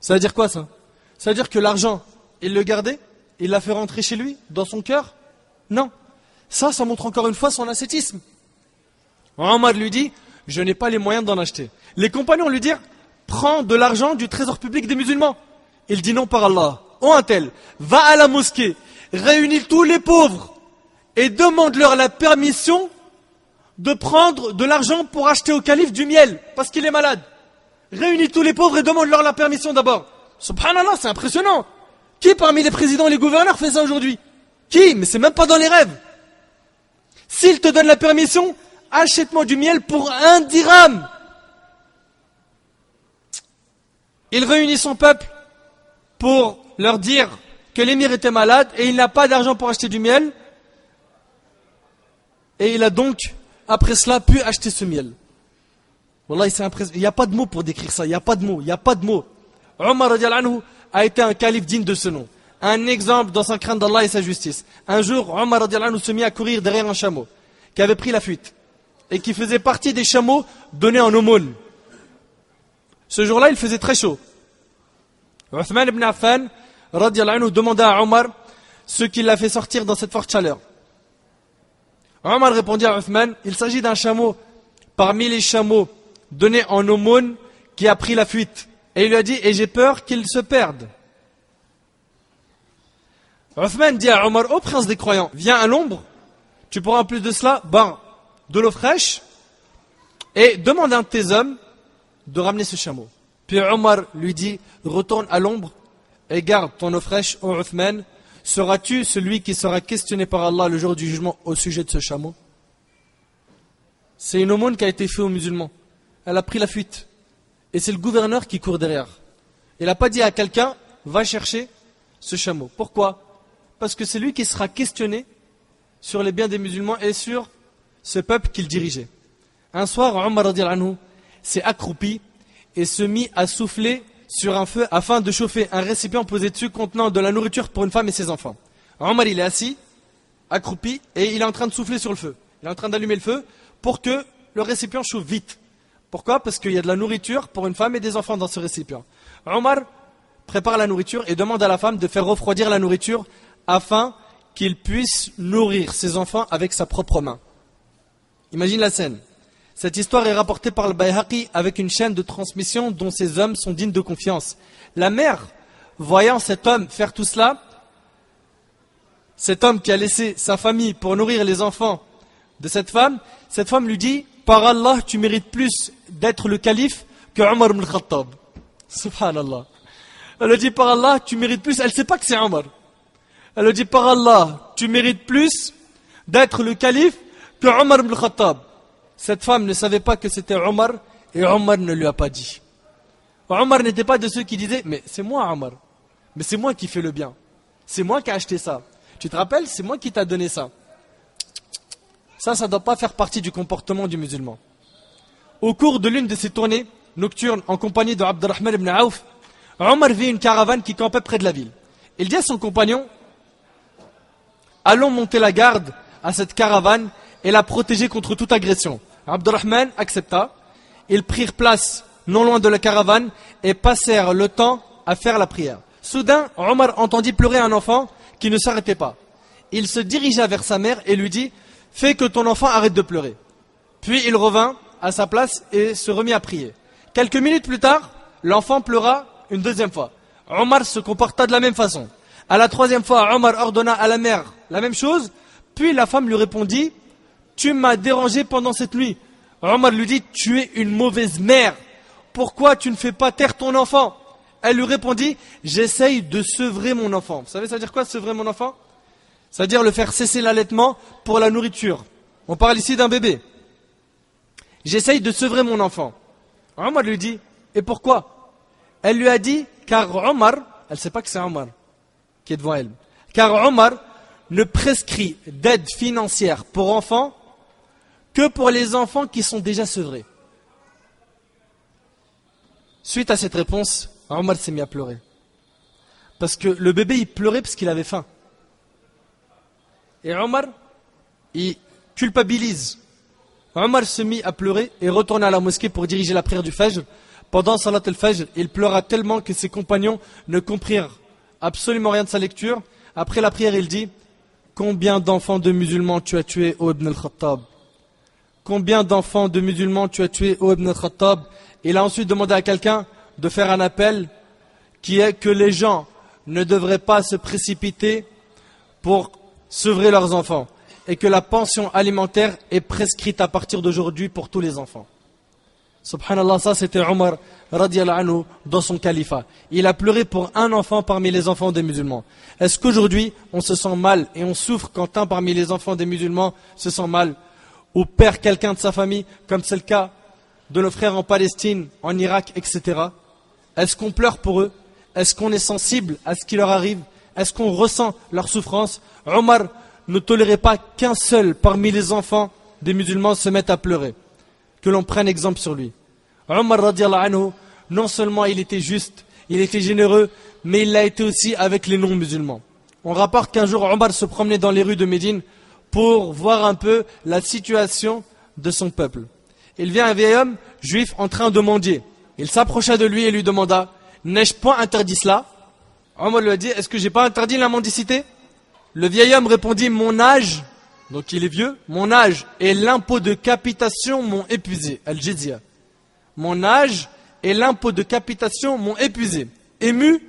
Ça veut dire quoi ça Ça veut dire que l'argent, il le gardait il l'a fait rentrer chez lui, dans son cœur Non. Ça, ça montre encore une fois son ascétisme. Omar lui dit, je n'ai pas les moyens d'en acheter. Les compagnons lui dirent, prends de l'argent du trésor public des musulmans. Il dit non par Allah. Oh un tel, va à la mosquée, réunis tous les pauvres et demande-leur la permission de prendre de l'argent pour acheter au calife du miel, parce qu'il est malade. Réunis tous les pauvres et demande-leur la permission d'abord. Subhanallah, c'est impressionnant. Qui parmi les présidents et les gouverneurs fait ça aujourd'hui? Qui? Mais c'est même pas dans les rêves. S'il te donne la permission, achète-moi du miel pour un dirham. Il réunit son peuple pour leur dire que l'émir était malade et il n'a pas d'argent pour acheter du miel. Et il a donc, après cela, pu acheter ce miel. Wallah, il n'y a pas de mots pour décrire ça, il n'y a pas de mots, il n'y a pas de mots. Omar anhu, a été un calife digne de ce nom. Un exemple dans sa crainte d'Allah et sa justice. Un jour, Omar se mit à courir derrière un chameau qui avait pris la fuite et qui faisait partie des chameaux donnés en aumône. Ce jour-là, il faisait très chaud. Uthman ibn Affan nous demanda à Omar ce qui l'a fait sortir dans cette forte chaleur. Omar répondit à Uthman, il s'agit d'un chameau parmi les chameaux donnés en aumône qui a pris la fuite. Et il lui a dit, et j'ai peur qu'il se perde. Othman dit à Omar, ô prince des croyants, viens à l'ombre, tu pourras en plus de cela boire de l'eau fraîche et demande à un de tes hommes de ramener ce chameau. Puis Omar lui dit, retourne à l'ombre et garde ton eau fraîche, ô Othman, seras-tu celui qui sera questionné par Allah le jour du jugement au sujet de ce chameau? C'est une aumône qui a été faite aux musulmans. Elle a pris la fuite. Et c'est le gouverneur qui court derrière. Il n'a pas dit à quelqu'un, va chercher ce chameau. Pourquoi? Parce que c'est lui qui sera questionné sur les biens des musulmans et sur ce peuple qu'il dirigeait. Un soir, Omar s'est accroupi et se mit à souffler sur un feu afin de chauffer un récipient posé dessus contenant de la nourriture pour une femme et ses enfants. Omar, il est assis, accroupi, et il est en train de souffler sur le feu. Il est en train d'allumer le feu pour que le récipient chauffe vite. Pourquoi? Parce qu'il y a de la nourriture pour une femme et des enfants dans ce récipient. Omar prépare la nourriture et demande à la femme de faire refroidir la nourriture afin qu'il puisse nourrir ses enfants avec sa propre main. Imagine la scène. Cette histoire est rapportée par le Bayhaqi avec une chaîne de transmission dont ces hommes sont dignes de confiance. La mère, voyant cet homme faire tout cela, cet homme qui a laissé sa famille pour nourrir les enfants de cette femme, cette femme lui dit Par Allah, tu mérites plus d'être le calife que Omar ibn Khattab. Subhanallah. Elle lui dit Par Allah, tu mérites plus. Elle ne sait pas que c'est Omar. Elle lui dit Par Allah, tu mérites plus d'être le calife que Omar ibn Khattab. Cette femme ne savait pas que c'était Omar et Omar ne lui a pas dit. Omar n'était pas de ceux qui disaient Mais c'est moi, Omar. Mais c'est moi qui fais le bien. C'est moi qui ai acheté ça. Tu te rappelles? C'est moi qui t'a donné ça. Ça, ça ne doit pas faire partie du comportement du musulman. Au cours de l'une de ses tournées nocturnes en compagnie de Abdurrahman ibn Auf, Omar vit une caravane qui campait près de la ville. Il dit à son compagnon Allons monter la garde à cette caravane et la protéger contre toute agression. Abdurrahman accepta. Ils prirent place non loin de la caravane et passèrent le temps à faire la prière. Soudain, Omar entendit pleurer un enfant qui ne s'arrêtait pas. Il se dirigea vers sa mère et lui dit Fais que ton enfant arrête de pleurer. Puis il revint à sa place et se remit à prier. Quelques minutes plus tard, l'enfant pleura une deuxième fois. Omar se comporta de la même façon. À la troisième fois, Omar ordonna à la mère la même chose. Puis la femme lui répondit Tu m'as dérangé pendant cette nuit. Omar lui dit Tu es une mauvaise mère. Pourquoi tu ne fais pas taire ton enfant? Elle lui répondit J'essaye de sevrer mon enfant. Vous savez, ça veut dire quoi sevrer mon enfant? C'est-à-dire le faire cesser l'allaitement pour la nourriture. On parle ici d'un bébé. J'essaye de sevrer mon enfant. Omar lui dit Et pourquoi? Elle lui a dit Car Omar, elle ne sait pas que c'est Omar qui est devant elle. Car Omar ne prescrit d'aide financière pour enfants que pour les enfants qui sont déjà sevrés. Suite à cette réponse, Omar s'est mis à pleurer. Parce que le bébé, il pleurait parce qu'il avait faim. Et Omar, il culpabilise. Omar se mit à pleurer et retourna à la mosquée pour diriger la prière du Fajr. Pendant Salat al-Fajr, il pleura tellement que ses compagnons ne comprirent absolument rien de sa lecture. Après la prière, il dit Combien d'enfants de musulmans tu as tués, ô Ibn al-Khattab? Combien d'enfants de musulmans tu as tués, ô Ibn al-Khattab Il a ensuite demandé à quelqu'un de faire un appel qui est que les gens ne devraient pas se précipiter pour sevrer leurs enfants et que la pension alimentaire est prescrite à partir d'aujourd'hui pour tous les enfants. Subhanallah, ça c'était Omar anhu dans son califat. Il a pleuré pour un enfant parmi les enfants des musulmans. Est-ce qu'aujourd'hui on se sent mal et on souffre quand un parmi les enfants des musulmans se sent mal ou perd quelqu'un de sa famille, comme c'est le cas de nos frères en Palestine, en Irak, etc. Est-ce qu'on pleure pour eux? Est-ce qu'on est sensible à ce qui leur arrive? Est-ce qu'on ressent leur souffrance? Omar ne tolérait pas qu'un seul parmi les enfants des musulmans se mette à pleurer que l'on prenne exemple sur lui. Omar non seulement il était juste, il était généreux, mais il l'a été aussi avec les non-musulmans. On rapporte qu'un jour Omar se promenait dans les rues de Médine pour voir un peu la situation de son peuple. Il vient un vieil homme juif en train de mendier. Il s'approcha de lui et lui demanda N'ai-je point interdit cela? Omar lui a dit Est-ce que j'ai pas interdit la mendicité? Le vieil homme répondit Mon âge donc il est vieux, mon âge et l'impôt de capitation m'ont épuisé. Al-Jizya. Mon âge et l'impôt de capitation m'ont épuisé. Ému,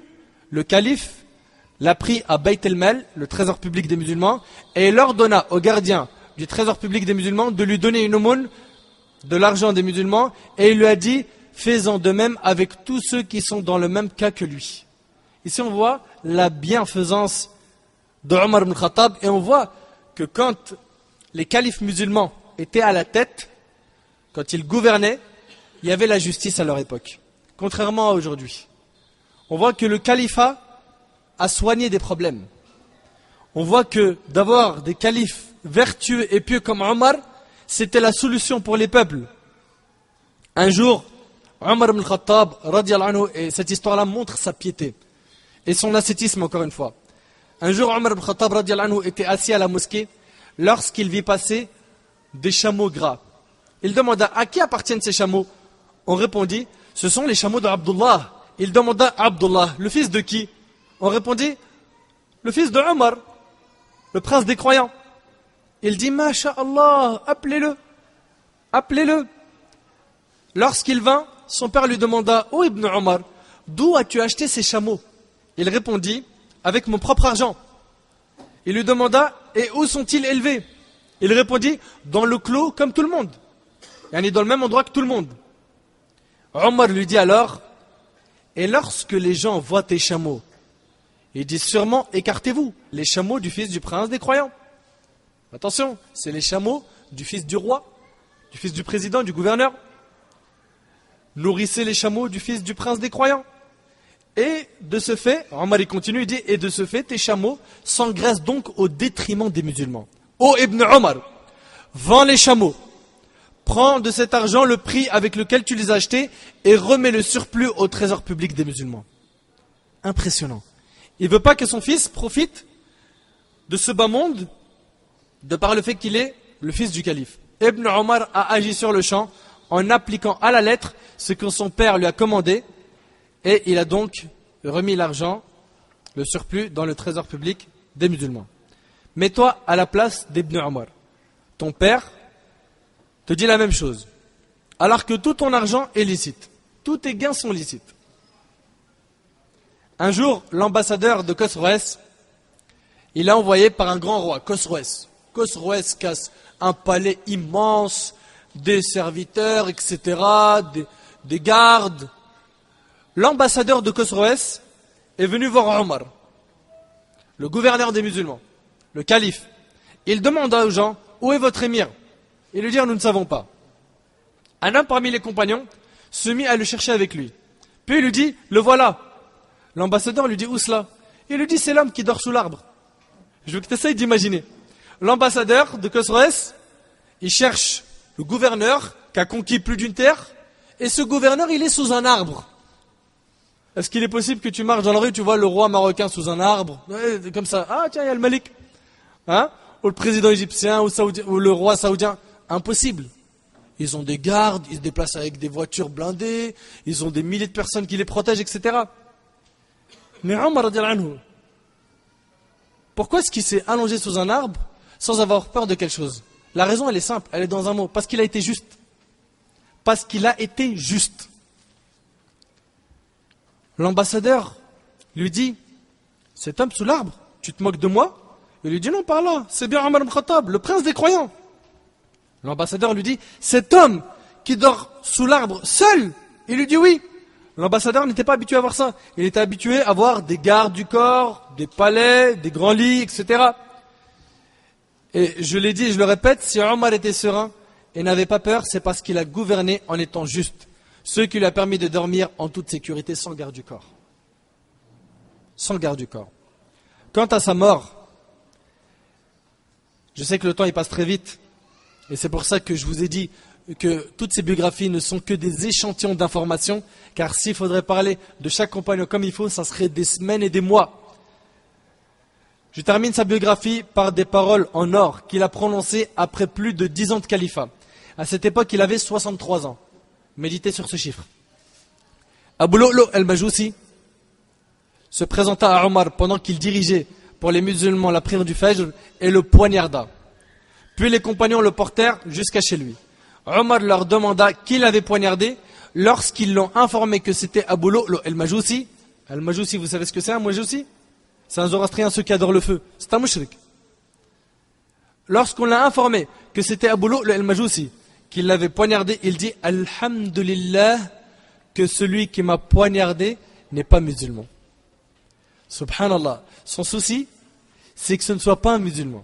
le calife l'a pris à Beit el-Mal, le trésor public des musulmans, et il ordonna au gardien du trésor public des musulmans de lui donner une aumône de l'argent des musulmans, et il lui a dit, fais-en de même avec tous ceux qui sont dans le même cas que lui. Ici on voit la bienfaisance de Omar ibn Khattab, et on voit que quand les califes musulmans étaient à la tête, quand ils gouvernaient, il y avait la justice à leur époque, contrairement à aujourd'hui. On voit que le califat a soigné des problèmes. On voit que d'avoir des califes vertueux et pieux comme Omar, c'était la solution pour les peuples. Un jour, Omar ibn Khattab, et cette histoire-là montre sa piété et son ascétisme encore une fois. Un jour, Omar ibn Khattab était assis à la mosquée lorsqu'il vit passer des chameaux gras. Il demanda à qui appartiennent ces chameaux? On répondit Ce sont les chameaux d'Abdullah. Il demanda à Abdullah Le fils de qui? On répondit Le fils de Omar, le prince des croyants. Il dit Masha'Allah, appelez-le. appelez-le. Lorsqu'il vint, son père lui demanda, Ô Ibn Omar, d'où as-tu acheté ces chameaux? Il répondit, avec mon propre argent. Il lui demanda, et où sont-ils élevés? Il répondit, dans le clos comme tout le monde. Est dans le même endroit que tout le monde. Omar lui dit alors, et lorsque les gens voient tes chameaux, ils disent sûrement, écartez-vous, les chameaux du fils du prince des croyants. Attention, c'est les chameaux du fils du roi, du fils du président, du gouverneur. Nourrissez les chameaux du fils du prince des croyants. Et de ce fait, Omar il continue, il dit, et de ce fait, tes chameaux s'engraissent donc au détriment des musulmans. Ô Ibn Omar, vends les chameaux, prends de cet argent le prix avec lequel tu les as achetés et remets le surplus au trésor public des musulmans. Impressionnant. Il ne veut pas que son fils profite de ce bas monde de par le fait qu'il est le fils du calife. Ibn Omar a agi sur le champ en appliquant à la lettre ce que son père lui a commandé et il a donc remis l'argent, le surplus, dans le trésor public des musulmans. Mets-toi à la place d'Ibn Omar. Ton père te dit la même chose. Alors que tout ton argent est licite. Tous tes gains sont licites. Un jour, l'ambassadeur de Khosroès, il envoyé par un grand roi, Khosroès. Khosroès casse un palais immense, des serviteurs, etc., des gardes, l'ambassadeur de Khosroès est venu voir Omar, le gouverneur des musulmans, le calife. Il demanda aux gens, où est votre émir? Ils lui dirent, nous ne savons pas. Un homme parmi les compagnons se mit à le chercher avec lui. Puis il lui dit, le voilà. L'ambassadeur lui dit, où cela Il lui dit, c'est l'homme qui dort sous l'arbre. Je veux que tu essayes d'imaginer. L'ambassadeur de Khosroès, il cherche le gouverneur qui a conquis plus d'une terre, et ce gouverneur, il est sous un arbre. Est-ce qu'il est possible que tu marches dans la rue, tu vois le roi marocain sous un arbre, comme ça, ah tiens, il y a le Malik, hein? Ou le président égyptien, ou, ou le roi saoudien Impossible. Ils ont des gardes, ils se déplacent avec des voitures blindées, ils ont des milliers de personnes qui les protègent, etc. Mais Omar, pourquoi est-ce qu'il s'est allongé sous un arbre sans avoir peur de quelque chose? La raison, elle est simple, elle est dans un mot, parce qu'il a été juste. Parce qu'il a été juste. L'ambassadeur lui dit Cet homme sous l'arbre, tu te moques de moi? Il lui dit Non, par là, c'est bien Omar Khattab, le prince des croyants. L'ambassadeur lui dit Cet homme qui dort sous l'arbre seul Il lui dit Oui. L'ambassadeur n'était pas habitué à voir ça. Il était habitué à voir des gardes du corps, des palais, des grands lits, etc. Et je l'ai dit je le répète, si Omar était serein et n'avait pas peur, c'est parce qu'il a gouverné en étant juste ce qui lui a permis de dormir en toute sécurité sans garde du corps. Sans garde du corps. Quant à sa mort, je sais que le temps il passe très vite, et c'est pour ça que je vous ai dit que toutes ces biographies ne sont que des échantillons d'informations, car s'il faudrait parler de chaque compagnon comme il faut, ça serait des semaines et des mois. Je termine sa biographie par des paroles en or qu'il a prononcées après plus de dix ans de califat. À cette époque, il avait 63 ans. Méditez sur ce chiffre. Abu Lu'lu al-Majousi se présenta à Omar pendant qu'il dirigeait pour les musulmans la prière du Fajr et le poignarda. Puis les compagnons le portèrent jusqu'à chez lui. Omar leur demanda qui l'avait poignardé. Lorsqu'ils l'ont informé que c'était Abu Lu'lu al-Majousi, al-Majousi, vous savez ce que c'est un Majousi C'est un zoroastrien, ceux qui adorent le feu. C'est un mushrik. Lorsqu'on l'a informé que c'était Abu Lu'lu al-Majousi, qu'il l'avait poignardé, il dit Alhamdulillah que celui qui m'a poignardé n'est pas musulman. Subhanallah. Son souci, c'est que ce ne soit pas un musulman.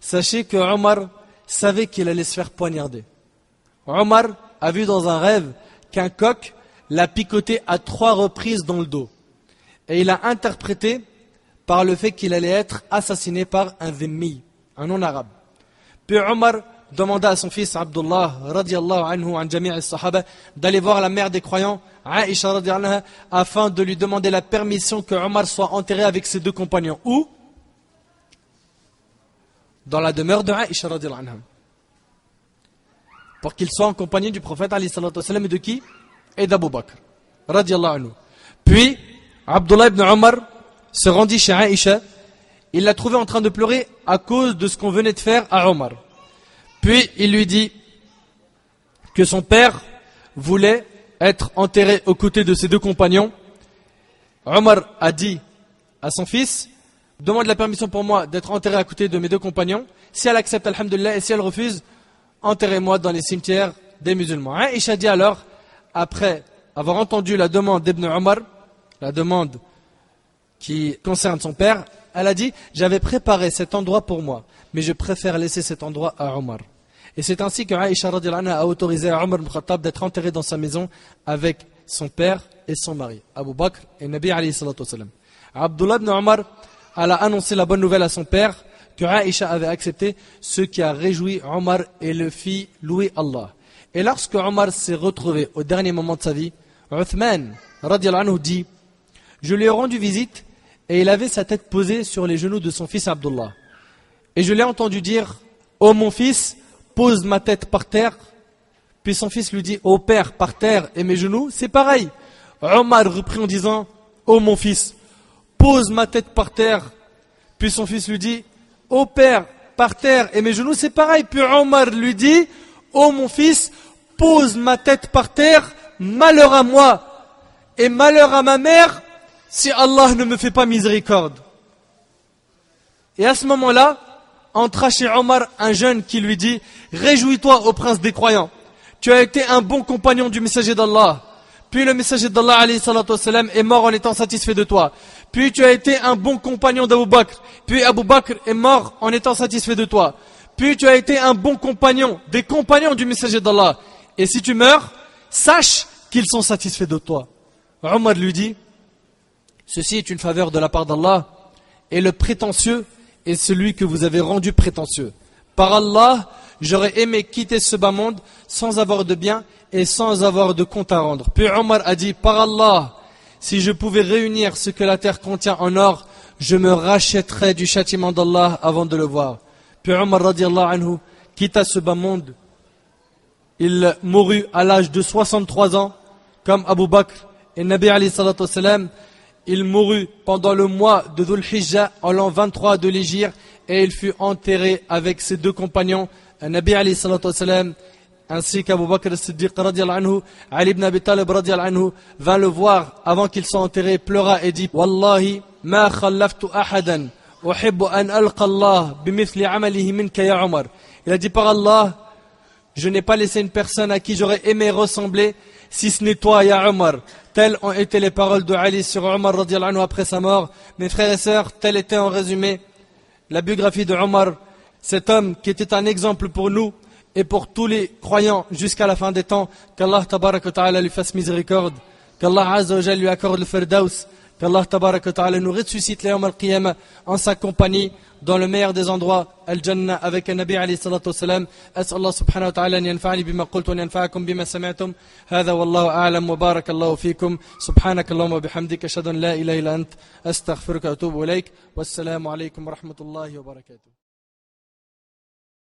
Sachez que Omar savait qu'il allait se faire poignarder. Omar a vu dans un rêve qu'un coq l'a picoté à trois reprises dans le dos. Et il a interprété par le fait qu'il allait être assassiné par un dhimmi, un non-arabe. Puis Omar demanda à son fils Abdullah anhu sahaba d'aller voir la mère des croyants Aisha afin de lui demander la permission que Omar soit enterré avec ses deux compagnons où? Dans la demeure de Aisha anha pour qu'il soit en compagnie du prophète et de qui? Et d'Abu Bakr anhu puis Abdullah ibn Omar se rendit chez Aisha il l'a trouvé en train de pleurer à cause de ce qu'on venait de faire à Omar puis il lui dit que son père voulait être enterré aux côtés de ses deux compagnons. Omar a dit à son fils, demande la permission pour moi d'être enterré à côté de mes deux compagnons. Si elle accepte, alhamdulillah, et si elle refuse, enterrez-moi dans les cimetières des musulmans. Aisha dit alors, après avoir entendu la demande d'Ibn Omar, la demande qui concerne son père, elle a dit, j'avais préparé cet endroit pour moi, mais je préfère laisser cet endroit à Omar. Et c'est ainsi que Aisha a autorisé à Omar Khattab d'être enterré dans sa maison avec son père et son mari, Abu Bakr et Nabi Abdullah ibn Omar a annoncé la bonne nouvelle à son père que Aisha avait accepté, ce qui a réjoui Omar et le fit louer Allah. Et lorsque Omar s'est retrouvé au dernier moment de sa vie, Uthman anhu dit Je lui ai rendu visite et il avait sa tête posée sur les genoux de son fils Abdullah. Et je l'ai entendu dire Ô oh mon fils, pose ma tête par terre. Puis son fils lui dit, ô père, par terre et mes genoux, c'est pareil. Omar reprit en disant, ô mon fils, pose ma tête par terre. Puis son fils lui dit, ô père, par terre et mes genoux, c'est pareil. Puis Omar lui dit, ô mon fils, pose ma tête par terre, malheur à moi et malheur à ma mère si Allah ne me fait pas miséricorde. Et à ce moment-là, entra chez Omar un jeune qui lui dit Réjouis-toi, au prince des croyants. Tu as été un bon compagnon du messager d'Allah. Puis le messager d'Allah est mort en étant satisfait de toi. Puis tu as été un bon compagnon d'Abu Bakr. Puis Abu Bakr est mort en étant satisfait de toi. Puis tu as été un bon compagnon, des compagnons du messager d'Allah. Et si tu meurs, sache qu'ils sont satisfaits de toi. Omar lui dit, ceci est une faveur de la part d'Allah. Et le prétentieux est celui que vous avez rendu prétentieux. Par Allah, j'aurais aimé quitter ce bas monde sans avoir de bien et sans avoir de compte à rendre. Puis Omar a dit, par Allah, si je pouvais réunir ce que la terre contient en or, je me rachèterais du châtiment d'Allah avant de le voir. Puis Omar radiallahu anhu quitta ce bas monde. Il mourut à l'âge de 63 ans, comme Abu Bakr et Nabi Ali sallallahu alayhi il mourut pendant le mois de Dhul Hijjah en l'an 23 de l'Égypte et il fut enterré avec ses deux compagnons, Nabi Ali sallallahu ainsi qu'Abu Bakr siddiq anhu, Ali ibn Abi Talib anhu, vint le voir avant qu'il soit enterré, pleura et dit Wallahi, ma khallaftu ahadan, uhibbu an alqa Allah bimithli amalihi minka ya. Il a dit par Allah, je n'ai pas laissé une personne à qui j'aurais aimé ressembler, si ce n'est toi, ya. Telles ont été les paroles de Ali sur Omar anhu après sa mort. Mes frères et sœurs, telle était en résumé la biographie de Omar, cet homme qui était un exemple pour nous et pour tous les croyants jusqu'à la fin des temps. Qu'Allah ta'ala lui fasse miséricorde. Qu'Allah azza lui accorde le firdaus. Qu'Allah ta'ala nous ressuscite les al-qiyamah en sa compagnie dans le meilleur des endroits, al-jannah avec un nabi alayhi salatu wasalam. As'al Allah subhanahu wa ta'ala an bima qultu wa bima sami'tum. Hadha wallahu a'lam wa barakallahu fikum. Subhanak Allahumma bihamdika ashhadu la ilaha ant astaghfiruka wa atubu ilayk. Wassalamu alaykum wa rahmatullahi wa barakatuh.